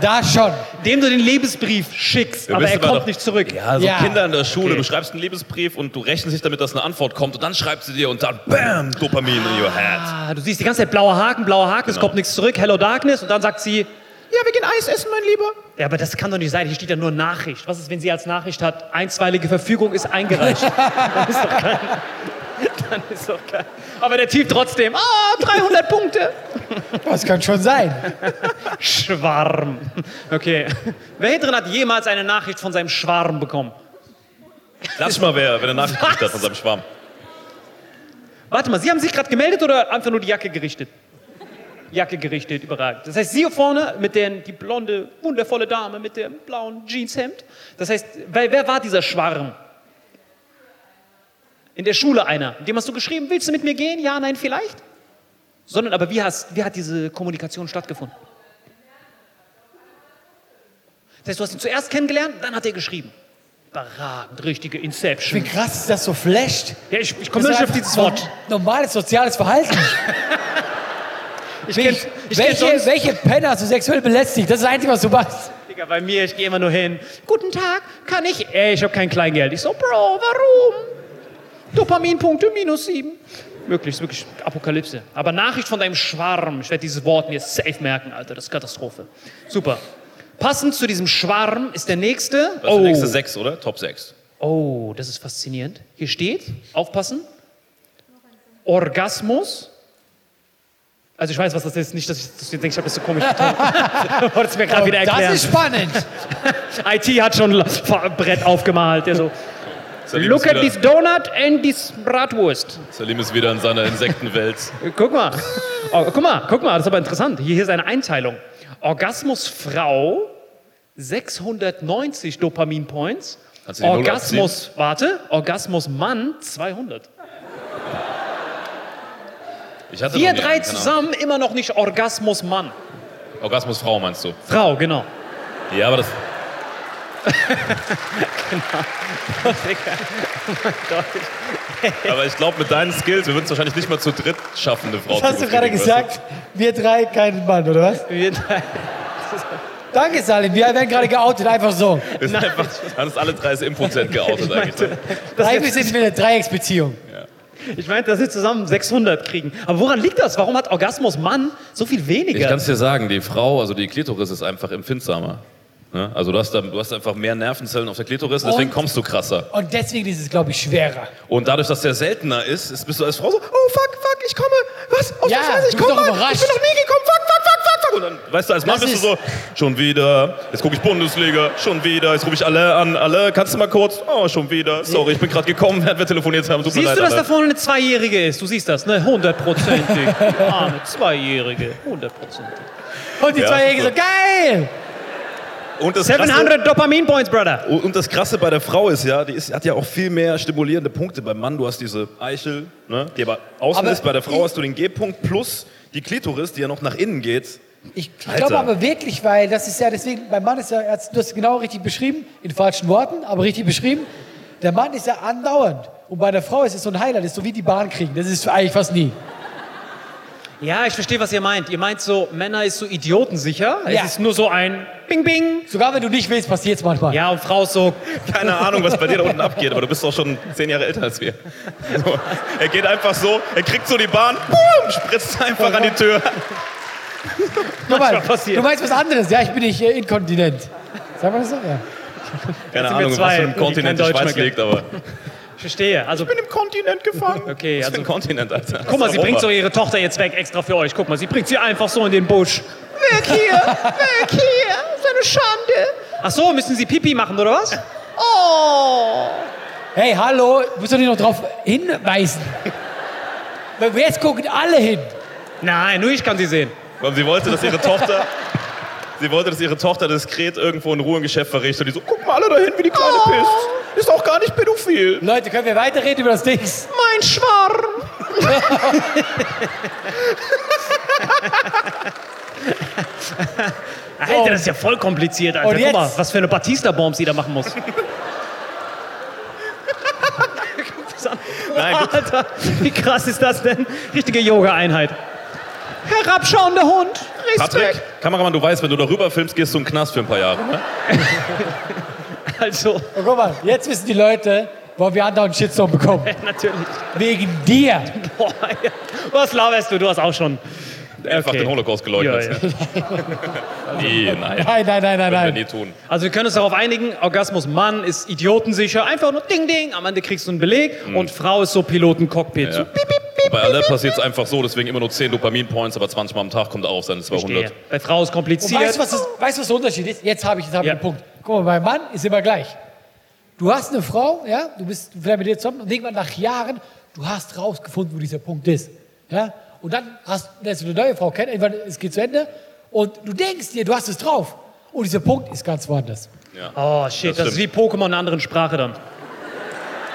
Da schon. dem du den Lebensbrief schickst, Ja, aber er kommt doch- nicht zurück. Ja, so Ja. Kinder in der Schule, Okay. du schreibst einen Liebesbrief und du rechnest dich damit, dass eine Antwort kommt und dann schreibst du dir und dann BAM, Dopamin in your head. Ah, du siehst die ganze Zeit blauer Haken, blauer Haken, es Genau. kommt nichts zurück, Hello Darkness und dann sagt sie, ja, wir gehen Eis essen, mein Lieber. Ja, aber das kann doch nicht sein. Hier steht ja nur Nachricht. Was ist, wenn sie als Nachricht hat, einstweilige Verfügung ist eingereicht? Dann ist doch kein. Dann ist doch kein. Aber der Typ trotzdem, ah, 300 Punkte. Das kann schon sein. Schwarm. Okay. Wer hier drin hat jemals eine Nachricht von seinem Schwarm bekommen? Klatsch mal, wer, wenn er nachgekriegt hat von seinem Schwarm. Warte mal, Sie haben sich gerade gemeldet oder einfach nur die Jacke gerichtet? Jacke gerichtet, überragend. Das heißt, Sie hier vorne mit der, die blonde, wundervolle Dame mit dem blauen Jeanshemd. Das heißt, wer, wer war dieser Schwarm? In der Schule einer. Dem hast du geschrieben, willst du mit mir gehen? Ja, nein, vielleicht? Sondern aber wie, hast, wie hat diese Kommunikation stattgefunden? Das heißt, du hast ihn zuerst kennengelernt, dann hat er geschrieben. Überragend, richtige Inception. Wie krass ist das so flasht? Ja, ich, ich komme nicht auf dieses Wort. Normales soziales Verhalten. Ich kenn, ich kenn welche, sonst, welche Penner hast du sexuell belästigt? Das ist das Einzige, was du machst. Digga, bei mir, ich gehe immer nur hin. Guten Tag, kann ich? Ey, ich habe kein Kleingeld. Ich so, Bro, warum? Dopaminpunkte minus sieben. Wirklich, ist wirklich Apokalypse. Aber Nachricht von deinem Schwarm. Ich werde dieses Wort mir safe merken, Alter. Das ist Katastrophe. Super. Passend zu diesem Schwarm ist der nächste. Das ist der nächste sechs, oder? Top 6. Oh, das ist faszinierend. Hier steht, aufpassen, Orgasmus. Also ich weiß, was das ist. Nicht, dass ich, ich denke, ich habe das so komisch getan. Wolltest du mir gerade wieder erklären. Oh, Das ist spannend. IT hat schon Brett aufgemalt. Der so, Salim look ist at wieder, this donut and this Bratwurst. Salim ist wieder in seiner Insektenwelt. Guck mal. Oh, guck mal, guck mal, das ist aber interessant. Hier, hier ist eine Einteilung. Orgasmus Frau 690 Dopamin Points. Orgasmus, warte, Orgasmus Mann 200. Ich hatte Wir drei keine zusammen immer noch nicht Orgasmus Mann. Ahnung. Orgasmusfrau meinst du? Frau, genau. Ja, aber das. aber ich glaube, mit deinen Skills, wir würden es wahrscheinlich nicht mal zu dritt schaffen, eine Frau Was hast zu du gerade gesagt? Wir drei, kein Mann, oder was? Wir drei. Danke, Salim. Wir werden gerade geoutet, einfach so. Du? Wir sind einfach, haben uns alle drei im Prozent geoutet eigentlich. ne? Eigentlich sind wir eine Dreiecksbeziehung. Ich meinte, dass wir zusammen 600 kriegen. Aber woran liegt das? Warum hat Orgasmus Mann so viel Ich weniger? kann es dir sagen, die Frau, also die Klitoris ist einfach empfindsamer. Ne? Also du hast, da, du hast einfach mehr Nervenzellen auf der Klitoris, deswegen Und- kommst du krasser. Und deswegen ist es, glaube ich, schwerer. Und dadurch, dass der seltener ist, ist bist du als Frau so, oh fuck, fuck, ich komme, was, oh Ja, Scheiße, ich komme, ich bin noch nie gekommen, fuck, fuck, fuck, Und dann, weißt du, als Mann Das bist du so, schon wieder, jetzt gucke ich Bundesliga, schon wieder, jetzt rufe ich alle an, alle, kannst du mal kurz, oh, schon wieder, sorry, ich bin gerade gekommen, während wir telefoniert haben, tut mir Siehst leid, du, dass da Alter. vorne eine Zweijährige ist? Du siehst das, ne? Hundertprozentig. Die Arme Zweijährige. Hundertprozentig. Und die Ja, Zweijährige so, geil! Und das, krasse, 700 Dopamin Points, Brother. und das Krasse bei der Frau ist ja, die ist, hat ja auch viel mehr stimulierende Punkte. Beim Mann, du hast diese Eichel, ne, die aber außen Aber ist, bei der Frau hast du den G-Punkt plus die Klitoris, die ja noch nach innen geht. Ich, ich glaube aber wirklich, weil das ist ja deswegen, beim Mann ist ja, er hat's- du hast es genau richtig beschrieben, in falschen Worten, aber richtig beschrieben. Der Mann ist ja andauernd. Und bei der Frau ist es so ein Highlight, das ist so wie die Bahn kriegen. Das ist eigentlich fast nie. Ja, ich verstehe, was ihr meint. Ihr meint so, Männer ist so idiotensicher. Ja. Es ist nur so ein Bing Bing. Sogar wenn du nicht willst, passiert es manchmal. Ja, und Frau ist so, Keine Ahnung, was bei dir da unten abgeht, aber du bist doch schon zehn Jahre älter als wir. So, er geht einfach so, er kriegt so die Bahn, boom, spritzt einfach an die Tür. Mal, passiert. du meinst was anderes. Ja, ich bin nicht äh, inkontinent. Wir das so? Ja. Keine Ahnung, was zwei, für ein Kontinent die Schweiz liegt, aber. ich verstehe. Also, Ich bin im Kontinent gefangen. Okay, Was also- ein Kontinent, Alter. guck mal, sie bringt so ihre Tochter jetzt weg, extra für euch. Guck mal, sie bringt sie einfach so in den Busch. Weg hier, weg hier, ist eine Schande. Ach so, müssen sie Pipi machen, oder was? Oh. Hey, hallo, musst du dich noch drauf hinweisen? Weil Jetzt gucken alle hin. Nein, nur ich kann sie sehen. Und sie wollte, dass ihre Tochter. Sie wollte, dass ihre Tochter diskret irgendwo in Ruhe ein Geschäft verrichtet. Und die so, guck mal alle dahin, wie die Kleine Oh. pisst. Ist auch gar nicht pädophil. Leute, können wir weiterreden über das Ding? Mein Schwarm. Alter, das ist ja voll kompliziert, Alter. Und Guck mal, was für eine Batista-Bomb sie da machen muss. Nein. Alter, wie krass ist das denn? Richtige Yoga-Einheit. Herabschauender Hund. Patrick, Kameramann, du weißt, wenn du darüber filmst, gehst du in den Knast für ein paar Jahre. Ne? Also, Und guck mal, jetzt wissen die Leute, warum wir andauernd Shitstorm bekommen. natürlich. Wegen dir. Boah, ja. Was laberst du? Du hast auch schon Mehrfach Okay. den Holocaust geleugnet. Ja, ja. Nee, nein. Nein, nein, nein, nein, Würden wir nein. nie tun. Also wir können uns darauf einigen, Orgasmus Mann ist idiotensicher, einfach nur Ding Ding, am Ende kriegst du einen Beleg und Frau ist so Piloten-Cockpit. So, Ja. Bei alle passiert es einfach so, deswegen immer nur 10 Dopamin-Points, aber 20 Mal am Tag kommt er auf seine 200. Bei Frau ist Und kompliziert. weißt du, was, das- weißt, du, was der Unterschied ist? Jetzt habe ich, jetzt hab ich Ja. den Punkt. Guck mal, beim Mann ist immer gleich. Du hast eine Frau, ja, du bist vielleicht mit ihr zusammen und irgendwann nach Jahren, du hast rausgefunden, wo dieser Punkt ist. Ja? Und dann hast lernst du eine neue Frau kennen, irgendwann es geht zu Ende und du denkst dir, du hast es drauf. Und dieser Punkt ist ganz woanders. Oh shit, das, Das ist wie Pokémon in einer anderen Sprache dann.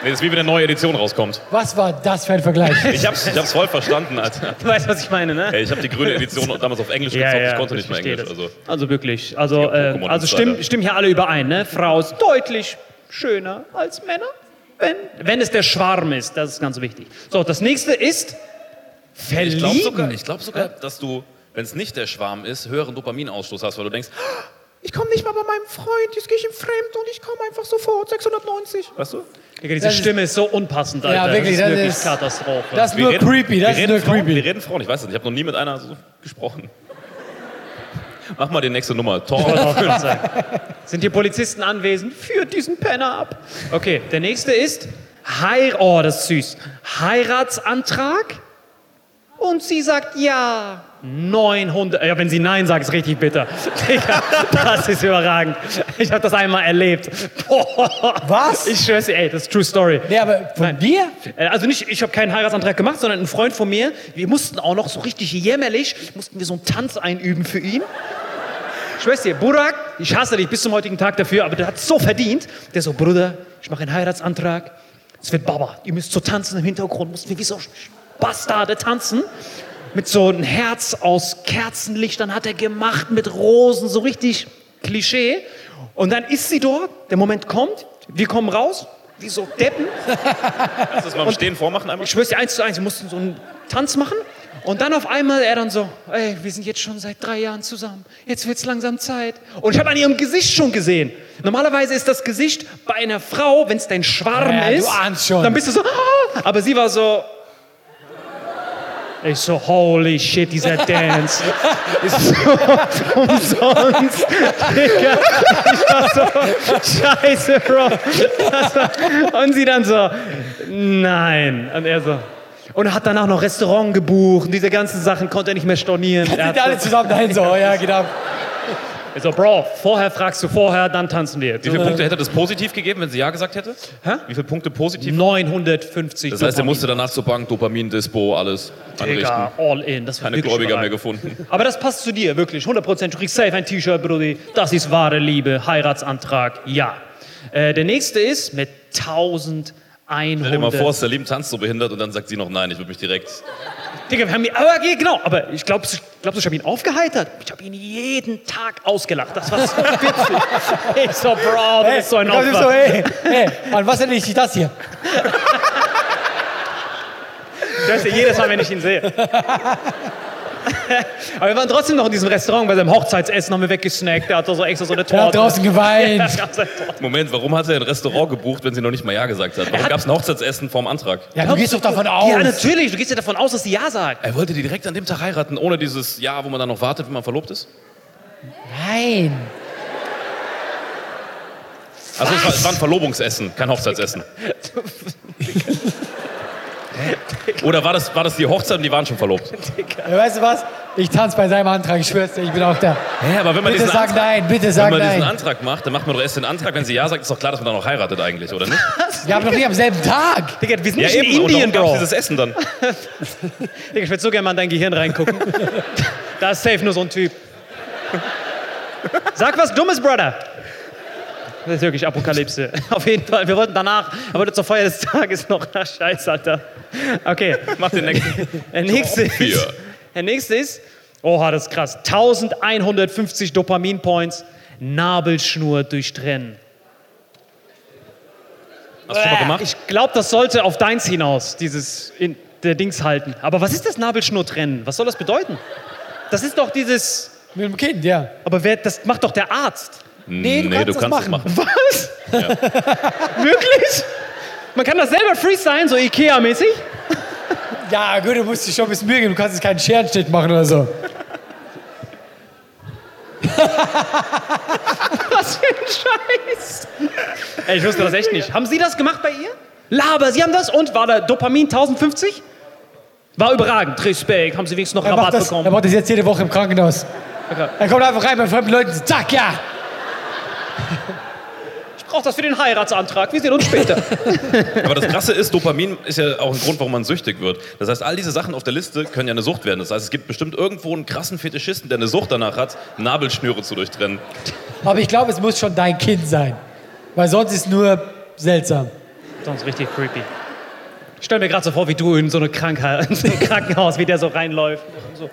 Nee, das ist wie wenn eine neue Edition rauskommt. Was war das für ein Vergleich? Ich hab's, ich hab's voll verstanden, Alter. Du weißt, was ich meine, ne? Ey, ich habe die grüne Edition damals auf Englisch gezockt, ich konnte nicht mehr verstehe Englisch. das. Also, Also wirklich, also, Ja, äh, Pokémon also Insider. stimmen, stimmen hier alle überein, ne? Frau ist deutlich schöner als Männer, wenn, wenn es der Schwarm ist, das ist ganz wichtig. So, das nächste ist ich glaube verlieben. sogar, ich glaub sogar dass du, wenn es nicht der Schwarm ist, höheren Dopaminausstoß hast, weil du denkst, ich komme nicht mal bei meinem Freund, jetzt gehe ich ihm fremd und ich komme einfach sofort, 690. Weißt du? Digga, diese Das Stimme ist so unpassend, Alter. Ja, wirklich, das ist das wirklich ist- Katastrophe. Das ist Wir nur reden- creepy, wir das ist reden nur Frauen, Wir creepy. reden Frauen, ich weiß nicht, ich habe noch nie mit einer so gesprochen. Mach mal die nächste Nummer. Tor. Sind hier Polizisten anwesend? Führt diesen Penner ab. Okay, der nächste ist Heir oh, das ist süß. Heiratsantrag? Und sie sagt ja. 900. Ja, wenn sie nein sagt, ist richtig bitter. Digga, das ist überragend. Ich habe das einmal erlebt. Boah. Was? Ich schwör's dir, ey, das ist true story. Nee, aber von Nein. dir? Äh, Also nicht, ich habe keinen Heiratsantrag gemacht, sondern ein Freund von mir. Wir mussten auch noch so richtig jämmerlich, mussten wir so einen Tanz einüben für ihn. Ich schwör's dir, Burak, ich hasse dich bis zum heutigen Tag dafür, aber der hat so verdient. Der so, Bruder, ich mache einen Heiratsantrag. Es wird Baba. Ihr müsst so tanzen im Hintergrund, mussten wir wie so Bastarde tanzen. Mit so einem Herz aus Kerzenlichtern hat er gemacht, mit Rosen, so richtig Klischee. Und dann ist sie dort, der Moment kommt, wir kommen raus, wie so Deppen. Kannst du das mal im Stehen vormachen einmal? Ich schwör's dir eins zu eins, wir mussten so einen Tanz machen. Und dann auf einmal er dann so, ey, wir sind jetzt schon seit drei Jahren zusammen. Jetzt wird's langsam Zeit. Und ich habe an ihrem Gesicht schon gesehen. Normalerweise ist das Gesicht bei einer Frau, wenn es dein Schwarm Ja, du ist, ahnst schon. dann bist du so, ah! aber sie war so. Ich so, holy shit, dieser Dance ist so umsonst. Digga. Ich war so, scheiße, Bro. War, und sie dann so, nein. Und er so, und er hat danach noch Restaurant gebucht und diese ganzen Sachen konnte er nicht mehr stornieren. Er Sind alle hat zusammen dahin so, ja, genau. So, so, Bro, vorher fragst du vorher, dann tanzen wir. Wie viele Punkte hätte das positiv gegeben, wenn sie Ja gesagt hätte? Hä? Wie viele Punkte positiv? 950 Das heißt, er musste danach zur Bank, Dopamin, Dispo, alles Digga, anrichten. all in. Das war Keine Gläubiger mehr überragend. gefunden. Aber das passt zu dir, wirklich. 100%. Du kriegst safe ein T-Shirt, Brudi. Das ist wahre Liebe. Heiratsantrag, ja. Äh, der nächste ist mit 1100. Stell dir mal vor, Salim tanzt so behindert und dann sagt sie noch Nein, ich würde mich direkt. Digga, wir haben ihn, aber genau, aber ich glaube, glaubst du, ich habe ihn aufgeheitert? Ich habe ihn jeden Tag ausgelacht. Das war so witzig. ich so, Bro, du bist so ein Ich Opfer. so, hey, hey, an was erinnert dich das hier? Das ist jedes Mal, wenn ich ihn sehe. Aber wir waren trotzdem noch in diesem Restaurant bei seinem Hochzeitsessen, haben wir weggesnackt. Der hat so extra so eine Torte. Er hat draußen Ja, geweint. dort. Moment, warum hat er ein Restaurant gebucht, wenn sie noch nicht mal Ja gesagt hat? Warum gab es ein Hochzeitsessen vorm Antrag? Ja, du gehst doch davon aus. Ja, natürlich. Du gehst ja davon aus, dass sie Ja sagt. Er wollte die direkt an dem Tag heiraten, ohne dieses Ja, wo man dann noch wartet, wenn man verlobt ist? Nein. Also es war, es war ein Verlobungsessen, kein Hochzeitsessen. Oder war das, war das die Hochzeit und die waren schon verlobt? Ja, weißt du was? Ich tanze bei seinem Antrag, ich schwör's dir, ich bin auch da. Hä, aber wenn man, Bitte diesen sag Antrag, nein, bitte wenn sag man diesen. Antrag macht, dann macht man doch erst den Antrag. Wenn sie Ja sagt, ist doch klar, dass man dann noch heiratet eigentlich, oder nicht? Wir haben doch nicht am selben Tag. Digga, wir sind Ja, nicht in eben. Und Indien, gab's Bro. dieses Essen dann? Digga, ich würde so gerne mal in dein Gehirn reingucken. da ist safe nur so ein Typ. Sag was Dummes, Brother. Das ist wirklich Apokalypse. Auf jeden Fall. Wir wollten danach, aber zur Feier des Tages noch. Ach, Scheiße, Alter. Okay. Mach den nächsten. Der nächste ist, der nächste ist, oha, das ist krass, 1150 Dopamin-Points, Nabelschnur durchtrennen. Hast du schon mal gemacht? Ich glaube, das sollte auf deins hinaus, dieses in, der Dings halten. Aber was ist das Nabelschnur trennen? Was soll das bedeuten? Das ist doch dieses, Mit dem Kind, ja. aber wer, das macht doch der Arzt. Nee, du kannst du das kannst es machen. machen. Was? Wirklich? Man kann das selber freestylen, so Ikea-mäßig? Ja, gut, du musst dich schon ein bisschen Mühe geben. Du kannst jetzt keinen Scherenschnitt machen oder so. Was für ein Scheiß. Ey, ich wusste das echt nicht. Haben Sie das gemacht bei ihr? Laber, Sie haben das? Und war da Dopamin 1050? War überragend. Respekt. Haben Sie wenigstens noch Er Rabatt das, er bekommen? macht das jetzt jede Woche im Krankenhaus. Okay. Er kommt einfach rein bei fremden Leuten, zack, ja. Brauche das für den Heiratsantrag. Wir sehen uns später. Aber das Krasse ist, Dopamin ist ja auch ein Grund, warum man süchtig wird. Das heißt, all diese Sachen auf der Liste können ja eine Sucht werden. Das heißt, es gibt bestimmt irgendwo einen krassen Fetischisten, der eine Sucht danach hat, Nabelschnüre zu durchtrennen. Aber ich glaube, es muss schon dein Kind sein. Weil sonst ist es nur seltsam. Sonst richtig creepy. Ich stell mir gerade so vor, wie du in so, eine Krankheit, in so ein Krankenhaus, wie der so reinläuft. Und So.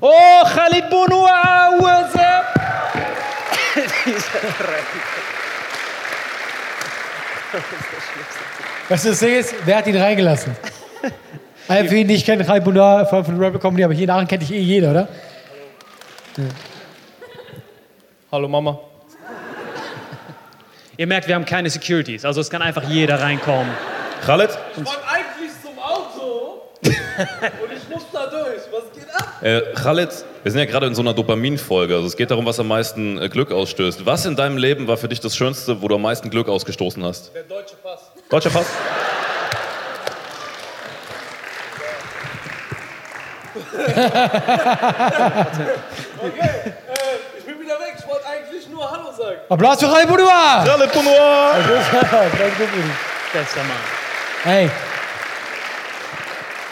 Oh, Khalid Bounoua, what's up? Weißt du, das Ding ist, wer hat ihn reingelassen? Alle für ihn nicht kennen, Khalid Bounoir von, von Rebel Comedy, aber hier in Aachen kennt dich eh jeder, oder? Hallo Mama. Ihr merkt, wir haben keine Securities, also es kann einfach jeder reinkommen. Khaled, Ich wollte eigentlich zum Auto und ich muss da durch. Was geht? Äh, Khaled, wir sind ja gerade in so einer Dopamin-Folge. Also es geht darum, was am meisten äh, Glück ausstößt. Was in deinem Leben war für dich das Schönste, wo du am meisten Glück ausgestoßen hast? Der deutsche Pass. Deutscher Pass? Ich bin wieder weg. Ich wollte eigentlich nur Hallo sagen. Applaus für Khalid Bounoir! Khaled Bounoir! Bester Mann. Hey,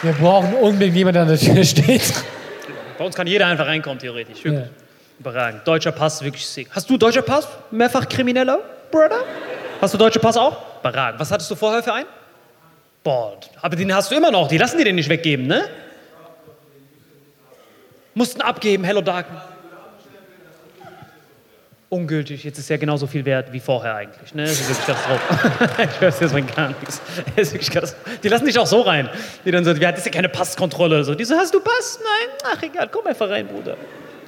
wir brauchen unbedingt jemanden, der an der Tür steht. Bei uns kann jeder einfach reinkommen, theoretisch. Wirklich. Ja. Überragend. Deutscher Pass, wirklich sick. Hast du deutscher Pass? Mehrfach Krimineller, Brother? Hast du deutscher Pass auch? Überragend. Was hattest du vorher für einen? Boah, aber den hast du immer noch. Die lassen dir den nicht weggeben, ne? Mussten abgeben, Hello Dark. Ungültig, jetzt ist ja genauso viel wert wie vorher eigentlich. Ne? Das ist wirklich Katastrophe. ich weiß, das bringt gar nichts. Das ist wirklich Katastrophe. Die lassen dich auch so rein. Die dann so, das ist ja keine Passkontrolle. So. Die so, hast du Pass? Nein? Ach egal, komm einfach rein, Bruder.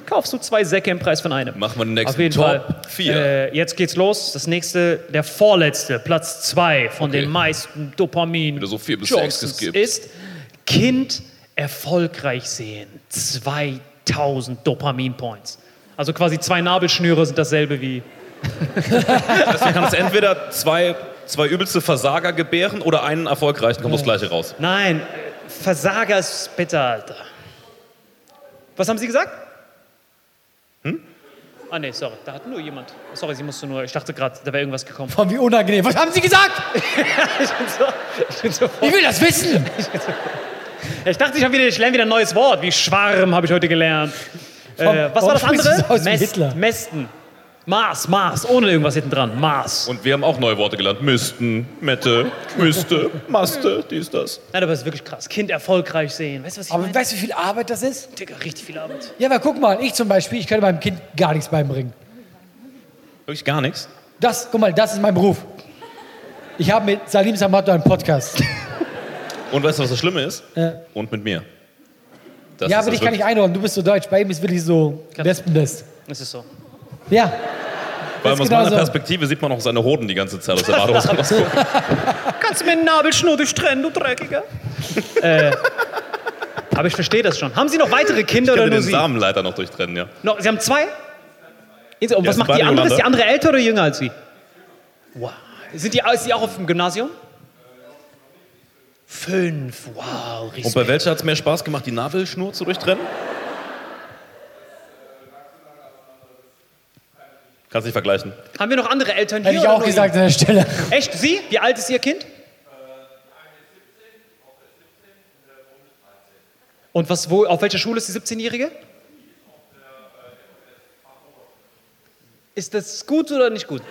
Kaufst du zwei Säcke im Preis von einem. Machen wir den nächsten Auf jeden Top Fall. 4. Äh, jetzt geht's los. Das nächste, der vorletzte, Platz zwei von Okay. den meisten Dopamin. Wieder so viel bis Johnsons geskippt. ist Kind erfolgreich sehen. 2000 Dopamin-Points. Also quasi zwei Nabelschnüre sind dasselbe wie. Also du kannst entweder zwei, zwei übelste Versager gebären oder einen erfolgreichen, kommt das gleiche raus. Nein, Versager ist bitter, Alter. Was haben Sie gesagt? Hm? Ah, nee, sorry, da hat nur jemand. Sorry, sie musste nur. Ich dachte gerade, da wäre irgendwas gekommen. Boah, wie unangenehm. Was haben Sie gesagt? ich bin so, ich bin so Ich will das wissen. Ich dachte, ich wieder, ich lerne wieder ein neues Wort, wie Schwarm habe ich heute gelernt. Äh, was war das andere? Hitler? Mästen. Maß, Maß, ohne irgendwas hinten dran. Maß. Und wir haben auch neue Worte gelernt. Misten, Mette, Müste, Maste, dies, das. Nein, aber das ist wirklich krass. Kind erfolgreich sehen. Weißt du, was ich Aber meine? weißt du, wie viel Arbeit das ist? Digga, richtig viel Arbeit. Ja, aber guck mal, ich zum Beispiel, ich könnte meinem Kind gar nichts beibringen. Wirklich gar nichts. Das, guck mal, das ist mein Beruf. Ich habe mit Salim Samato einen Podcast. Und weißt du, was das Schlimme ist? Ja. Und mit mir. Das ja, aber dich kann ich einordnen. Du bist so deutsch. Bei ihm ist wirklich so Wespennest. Das ist so. Ja. Weil aus genau meiner so. Perspektive sieht man auch seine Hoden die ganze Zeit aus der Badehose rausgucken. Kannst du mir den Nabelschnur durchtrennen, du Dreckiger? äh, aber ich verstehe das schon. Haben Sie noch weitere Kinder Ich oder nur den Sie? Samenleiter noch durchtrennen, ja. No, Sie haben zwei? Und Ja, was sind macht die andere? Ist die andere älter oder jünger als Sie? Wow. Sind die, ist die auch auf dem Gymnasium? Fünf. Wow, Und Respekt. bei welcher hat es mehr Spaß gemacht, die Nabelschnur zu durchtrennen? Kannst nicht vergleichen. Haben wir noch andere Eltern hier? Hätte ich auch gesagt an der Stelle. Echt? Sie? Wie alt ist Ihr Kind? Und was, wo, auf welcher Schule ist die 17-Jährige? Ist das gut oder nicht gut?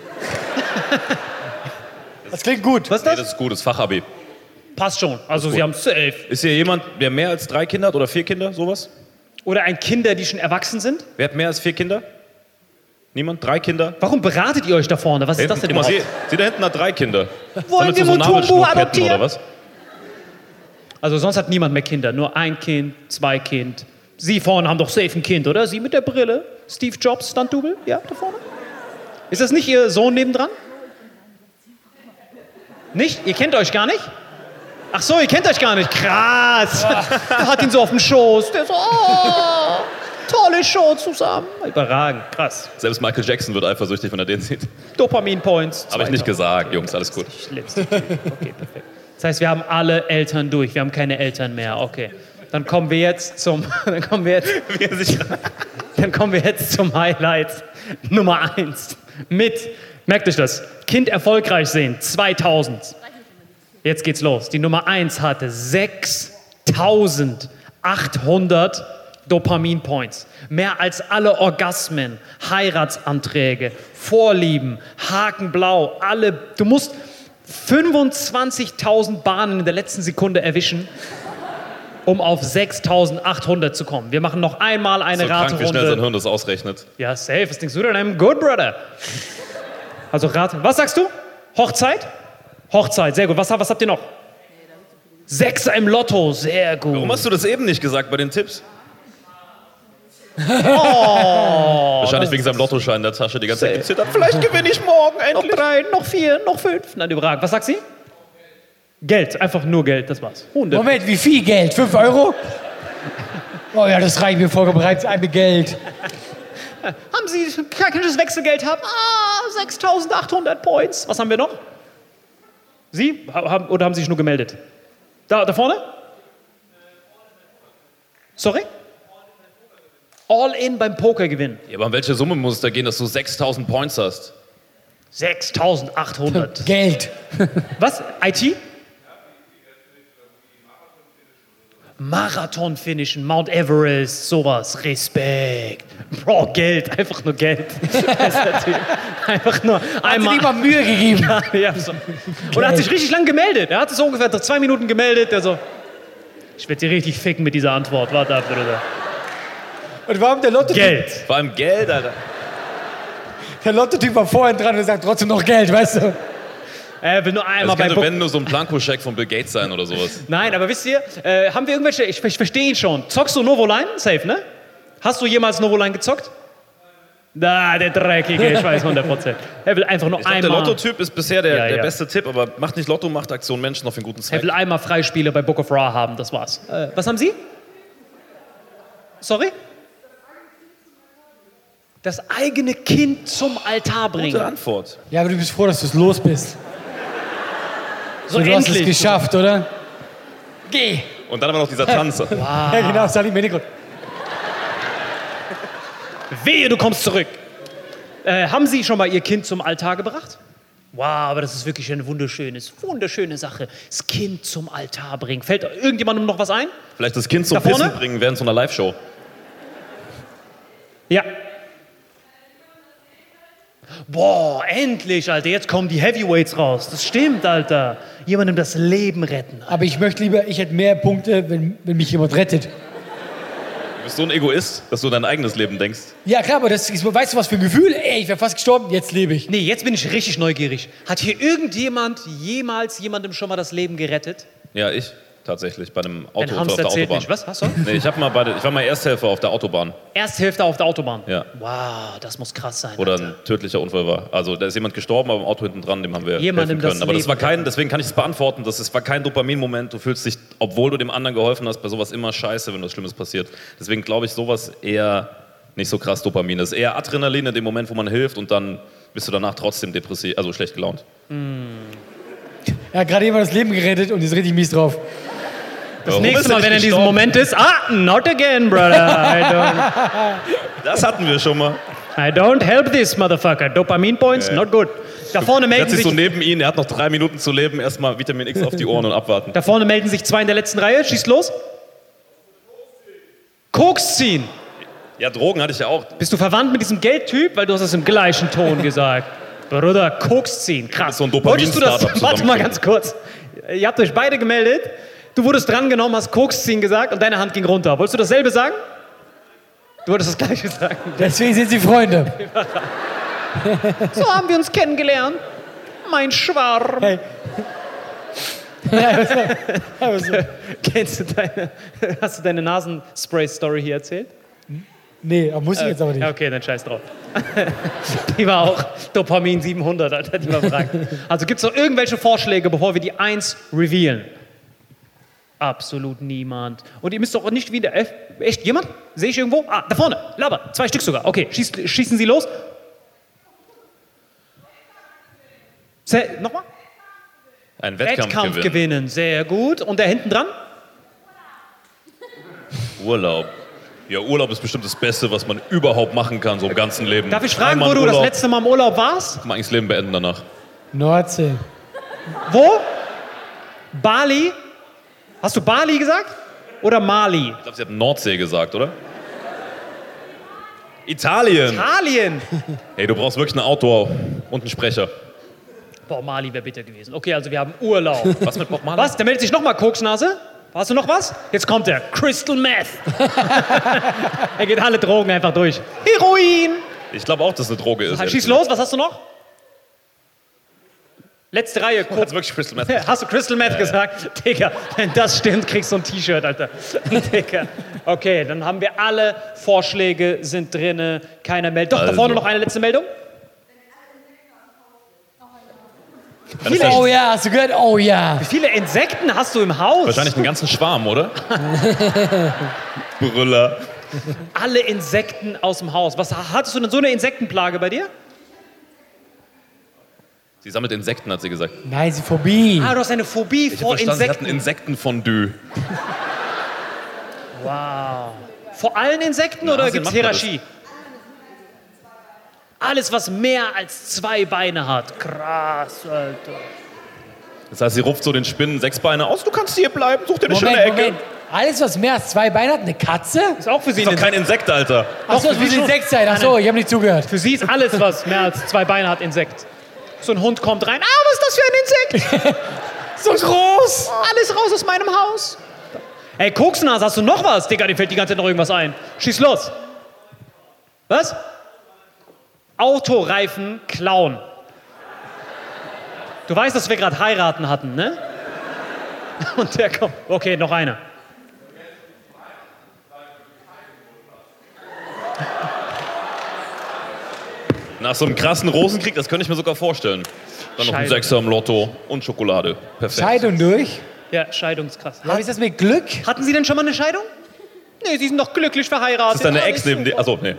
Das klingt gut. Was ist Nee, das? das ist gut, das ist Fachabi. Passt schon. Also Sie haben safe. Ist hier jemand, der mehr als drei Kinder hat oder vier Kinder, sowas? Oder ein Kinder, die schon erwachsen sind? Wer hat mehr als vier Kinder? Niemand? Drei Kinder? Warum beratet ihr euch da vorne? Was ist das denn Guck mal, überhaupt? sie, sie da hinten hat drei Kinder. Wollen Damit wir so Mutumbu Nabelschnurketten adoptieren? oder was? Also sonst hat niemand mehr Kinder. Nur ein Kind, zwei Kind. Sie vorne haben doch safe ein Kind, oder? Sie mit der Brille. Steve Jobs, Stunt-Double? Ja, da vorne. Ist das nicht Ihr Sohn nebendran? Nicht? Ihr kennt euch gar nicht? Ach so, ihr kennt euch gar nicht. Krass. Der hat ihn so auf dem Schoß. Der so, oh, tolle Show zusammen. Überragend. Krass. Selbst Michael Jackson wird eifersüchtig, wenn er den sieht. Dopamin-Points. Habe ich nicht gesagt, Jungs, alles gut. Schlimmste. Okay, perfekt. Das heißt, wir haben alle Eltern durch. Wir haben keine Eltern mehr. Okay. Dann kommen wir jetzt zum. Dann kommen wir jetzt. Dann kommen wir jetzt zum Highlight Nummer eins. Mit, merkt euch das, Kind erfolgreich sehen, 2000. Jetzt geht's los. Die Nummer eins hatte 6800 Dopamin-Points. Mehr als alle Orgasmen, Heiratsanträge, Vorlieben, Haken blau, alle. Du musst 25.000 Bahnen in der letzten Sekunde erwischen, um auf 6.800 zu kommen. Wir machen noch einmal eine So krank, wie schnell sein Raterunde. Hirn das ausrechnet. Ja, safe. Was denkst du denn? I'm good, brother. Also Rate. Was sagst du? Hochzeit? Hochzeit, sehr gut. Was, was habt ihr noch? Sechser im Lotto, sehr gut. Warum hast du das eben nicht gesagt bei den Tipps? Oh, Wahrscheinlich wegen seinem Lottoschein in der Tasche die ganze Zeit gezittert. Vielleicht gewinne ich morgen Noch endlich. drei, noch vier, noch fünf. Nein, überragend. Was sagt sie? Geld, einfach nur Geld, das war's. 100. Moment, wie viel Geld? 5 Euro? Oh ja, das reicht mir vorbereitet. Einmal Geld. Haben Sie kein Wechselgeld haben? Ah, 6.800 Points. Was haben wir noch? Sie? Ha- Haben, oder haben Sie sich nur gemeldet? Da, da vorne? Sorry? All in beim Poker gewinnen. Ja, aber um welche Summe muss es da gehen, dass du 6000 Points hast? 6.800. Geld. Was? IT? Marathon finishen, Mount Everest, sowas. Respekt. Bro, Geld, einfach nur Geld. Einfach nur Hat sich einmal. nicht mal Mühe gegeben. Ja, so. Und er hat sich richtig lang gemeldet. Er hat sich so ungefähr nach zwei Minuten gemeldet. Der so, ich werde dir richtig ficken mit dieser Antwort. Warte ab, Bruder. Und warum der Lotto-Typ Geld. Vor allem Geld, Alter. der Lotto-Typ war vorhin dran und sagt trotzdem noch Geld, weißt du? Er will nur einmal Das bei könnte, Book wenn, nur so ein Blankoscheck von Bill Gates sein oder sowas. Nein, aber wisst ihr, äh, haben wir irgendwelche, ich, ich verstehe ihn schon. Zockst du Novoline? Safe, ne? Hast du jemals Novoline gezockt? Da, der Dreckige, ich weiß 100%. Er will einfach nur Ich glaube, der einmal, Lotto-Typ ist bisher der, Ja, der ja. beste Tipp, aber macht nicht Lotto, macht Aktion Menschen auf den guten er Zweck. will einmal Freispiele bei Book of Ra haben, das war's. Äh, was haben Sie? Sorry? Das eigene Kind zum Altar bringen. Gute Antwort. Ja, aber du bist froh, dass du es los bist. So du hast es endlich. geschafft, oder? Geh. Und dann aber noch dieser Tanz. Ja, genau, Salim Benigro. Wehe, du kommst zurück. Äh, haben Sie schon mal Ihr Kind zum Altar gebracht? Wow, aber das ist wirklich eine wunderschönes, wunderschöne Sache. Das Kind zum Altar bringen. Fällt irgendjemandem noch was ein? Vielleicht das Kind zum Da vorne? Pissen bringen während so einer Live-Show. Ja. Boah, endlich, Alter. Jetzt kommen die Heavyweights raus. Das stimmt, Alter. Jemandem das Leben retten. Aber ich möchte lieber, ich hätte mehr Punkte, wenn, wenn mich jemand rettet. Du bist so ein Egoist, dass du an dein eigenes Leben denkst. Ja, klar, aber das ist, weißt du, was für ein Gefühl? Ey, ich wäre fast gestorben, jetzt lebe ich. Nee, jetzt bin ich richtig neugierig. Hat hier irgendjemand jemals jemandem schon mal das Leben gerettet? Ja, ich tatsächlich bei einem Ein Autounfall auf der Autobahn. nicht. Was? Hast du? Nee, ich, mal bei ich war mal Ersthelfer auf der Autobahn, Ersthälfte auf der Autobahn. Ja. Wow, das muss krass sein. da Alter. ein tödlicher Unfall war. Also da ist jemand gestorben, aber im Auto hinten dran, dem haben wir Jemandem helfen können. das Aber das war kein, deswegen kann ich es beantworten, das ist, war kein Dopamin-Moment. Du fühlst dich, obwohl du dem anderen geholfen hast, bei sowas immer scheiße, wenn was Schlimmes passiert. Deswegen glaube ich, sowas eher nicht so krass Dopamin. Das ist eher Adrenalin in dem Moment, wo man hilft und dann bist du danach trotzdem depressiv, also schlecht gelaunt. Er hat gerade jemand das Leben gerettet und ist richtig mies drauf. Das Warum nächste Mal, wenn er in diesem? Moment ist, ah, not again, brother. I don't, Das hatten wir schon mal. I don't help this, motherfucker. Dopamin points, not good. Da vorne melden sich so neben ihn, er hat noch drei Minuten zu leben, erstmal Vitamin X auf die Ohren und abwarten. da vorne melden sich zwei in der letzten Reihe. Schießt los. Koks ziehen. Ja, Drogen hatte ich ja auch. Bist du verwandt mit diesem Geldtyp? Weil du hast es im gleichen Ton gesagt. Bruder, Koks ziehen. Krass. so ein Wolltest du das? Warte mal ganz kurz. Ihr habt euch beide gemeldet. Du wurdest drangenommen, hast Koks ziehen gesagt und deine Hand ging runter. Wolltest du dasselbe sagen? Du wolltest das gleiche sagen. Deswegen sind sie Freunde. So haben wir uns kennengelernt. Mein Schwarm. Hey. Kennst du deine, hast du deine Nasenspray-Story hier erzählt? Nee, muss ich jetzt aber nicht. Okay, dann scheiß drauf. die war auch Dopamin 700, Alter, die war frank. Also gibt es noch irgendwelche Vorschläge, bevor wir die 1 revealen? Absolut niemand. Und ihr müsst doch nicht wieder. Äh, echt jemand? Sehe ich irgendwo? Ah, da vorne. Laber. Zwei Stück sogar. Okay, schieß, schießen Sie los. Nochmal? Ein Wettkampf, Wettkampf gewinnen. gewinnen. Sehr gut. Und der hinten dran? Urlaub. Ja, Urlaub ist bestimmt das Beste, was man überhaupt machen kann, so im ganzen Leben. Darf ich fragen, Einmal wo du das Urlaub. letzte Mal im Urlaub warst? Kann man eigentlich das Leben beenden danach. Nordsee. Wo? Bali? Hast du Bali gesagt? Oder Mali? Ich glaube, sie hat Nordsee gesagt, oder? Italien. Italien! Hey, du brauchst wirklich ein Autor und einen Sprecher. Boah, Mali wäre bitter gewesen. Okay, also wir haben Urlaub. Was mit Bob Marley? Was? Da meldet sich nochmal Koksnase? Hast du noch was? Jetzt kommt er. Crystal Meth. er geht alle Drogen einfach durch. Heroin. Ich glaube auch, dass es eine Droge ist. Schieß los, was hast du noch? Letzte Reihe. Du hast wirklich Crystal Meth. Hast du Crystal Meth gesagt? Digga, wenn das stimmt, kriegst du ein T-Shirt, Alter. Digga. Okay, dann haben wir alle Vorschläge sind drinne. Keiner meldet. Doch, da Also. vorne noch eine letzte Meldung. Das Oh ja, hast du gehört? Oh ja. Wie viele Insekten hast du im Haus? wahrscheinlich einen ganzen Schwarm, oder? Brüller. Alle Insekten aus dem Haus. Was hattest du denn so eine Insektenplage bei dir? Sie sammelt Insekten, hat sie gesagt. Nein, sie Phobie. Ah, du hast eine Phobie Ich habe vor verstanden, sie hat ein Insekten. Insektenfondue. Wow. Vor allen Insekten In oder gibt es. Hierarchie? Alles, was mehr als zwei Beine hat. Krass, Alter. Das heißt, sie ruft so den Spinnen sechs Beine aus. Du kannst hier bleiben, such dir eine Moment, schöne Ecke. Moment. Alles, was mehr als zwei Beine hat, eine Katze? Ist auch für sie Ist ein doch kein Insekt, Alter. Achso, für muss. Insekt sein. Achso, ich habe nicht zugehört. Für sie ist alles, was mehr als zwei Beine hat, Insekt. So ein Hund kommt rein. Ah, was ist das für ein Insekt? So groß. Alles raus aus meinem Haus. Ey, Koksnase, hast du noch was? Digga, dir fällt die ganze Zeit noch irgendwas ein. Schieß los. Was? Autoreifen klauen. Du weißt, dass wir gerade heiraten hatten, ne? Und der kommt. Okay, noch einer. Nach so einem krassen Rosenkrieg, das könnte ich mir sogar vorstellen. Dann noch ein Scheidung. Sechser im Lotto und Schokolade. Perfekt. Scheidung durch. Ja, Scheidungskrass. Aber ist das mit Glück? Hatten Sie denn schon mal eine Scheidung? Nee, Sie sind doch glücklich verheiratet. Das ist deine Alles Ex neben dir. super. Achso, nee.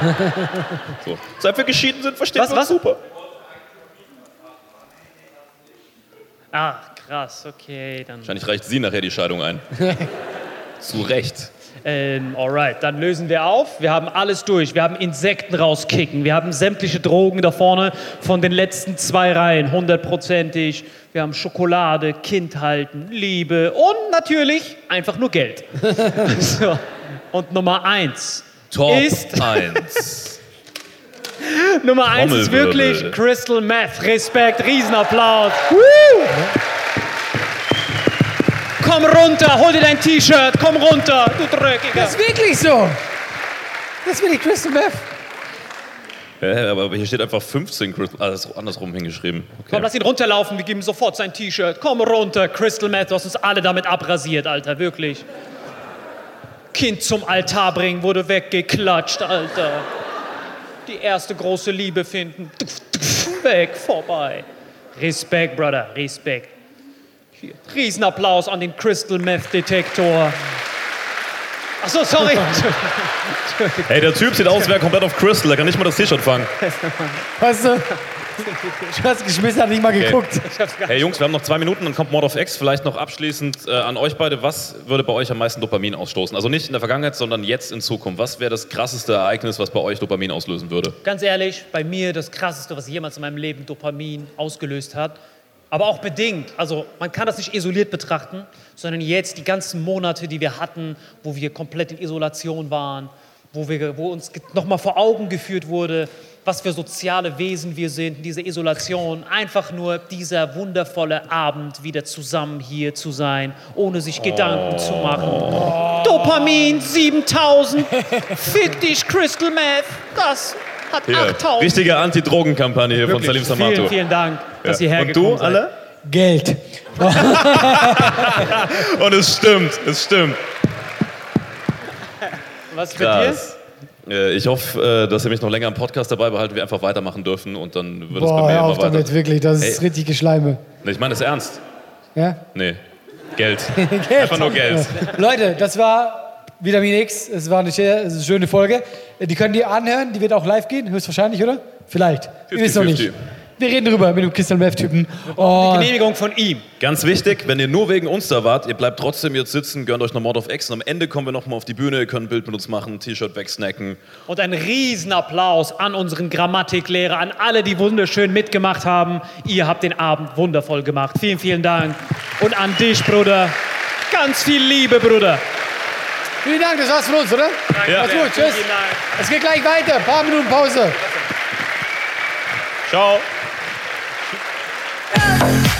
so. Seit wir geschieden sind, verstehen Was, wir uns was? super. Ah, krass, okay, dann. Wahrscheinlich reicht sie nachher die Scheidung ein. Zu Recht. Ähm, alright, dann lösen wir auf. Wir haben alles durch. Wir haben Insekten rauskicken. Wir haben sämtliche Drogen da vorne von den letzten zwei Reihen, hundertprozentig. Wir haben Schokolade, Kind halten, Liebe und natürlich einfach nur Geld. so. Und Nummer eins Top ist 1. Nummer eins ist wirklich Crystal Meth. Respekt, Riesenapplaus. Woo! Komm runter, hol dir dein T-Shirt, komm runter, du Dreckiger. Das ist wirklich so. Das ist wirklich Crystal Meth. Ja, aber hier steht einfach 15 Crystal. Ah, das ist andersrum hingeschrieben. Komm, Okay. lass ihn runterlaufen, wir geben ihm sofort sein T-Shirt. Komm runter, Crystal Meth, du hast uns alle damit abrasiert, Alter, wirklich. Kind zum Altar bringen, wurde weggeklatscht, Alter. Die erste große Liebe finden. Weg, vorbei. Respekt, Brother, Respekt. Hier. Riesenapplaus an den Crystal Meth Detektor. Achso, sorry. Hey, der Typ sieht aus, als wäre er komplett auf Crystal. Der kann nicht mal das T-Shirt fangen. Weißt du? Du hast geschmissen, hat nicht mal geguckt. Hey Jungs, wir haben noch zwei Minuten, dann kommt Mord of X. Vielleicht noch abschließend äh, an euch beide. Was würde bei euch am meisten Dopamin ausstoßen? Also nicht in der Vergangenheit, sondern jetzt in Zukunft. Was wäre das krasseste Ereignis, was bei euch Dopamin auslösen würde? Ganz ehrlich, bei mir das Krasseste, was jemals in meinem Leben Dopamin ausgelöst hat. Aber auch bedingt. Also man kann das nicht isoliert betrachten, sondern jetzt die ganzen Monate, die wir hatten, wo wir komplett in Isolation waren, wo, wir, wo uns nochmal vor Augen geführt wurde, was für soziale Wesen wir sind, diese Isolation. Einfach nur dieser wundervolle Abend, wieder zusammen hier zu sein, ohne sich Gedanken zu machen. Dopamin 7000, fick dich Crystal Meth, das hat Hier, 8000. richtige Anti-Drogen-Kampagne hier von Salim Samato. Vielen, vielen Dank, dass ihr Und hergekommen du, seid. alle? Geld. Und es stimmt, es stimmt. Was mit dir? Äh, Ich hoffe, äh, dass ihr mich noch länger im Podcast dabei behalten, wir einfach weitermachen dürfen und dann wird es bei Boah, mir hör immer auf weiter. damit, wirklich. Das ist Ey. richtig Geschleime. Nee, ich meine das ernst. Ja? Nee. Geld. Geld. Einfach nur Geld. Leute, das war Vitamin X. Es war eine, schö- eine schöne Folge. Die könnt ihr anhören. Die wird auch live gehen, höchstwahrscheinlich, oder? Vielleicht. Ihr wisst noch nicht. 50-50. Wir reden drüber mit dem Crystal Meth-Typen. Die Und Genehmigung von ihm. Ganz wichtig, wenn ihr nur wegen uns da wart, ihr bleibt trotzdem jetzt sitzen, gönnt euch noch Mord of X und am Ende kommen wir nochmal auf die Bühne, ihr könnt ein Bild mit uns machen, ein T-Shirt wegsnacken. Und ein Riesenapplaus an unseren Grammatiklehrer, an alle, die wunderschön mitgemacht haben. Ihr habt den Abend wundervoll gemacht. Vielen, vielen Dank. Und an dich, Bruder. Ganz viel Liebe, Bruder. vielen Dank, das war's von uns, oder? Ja. Mach's gut, tschüss. Es geht gleich weiter. Ein paar Minuten Pause. Ciao. I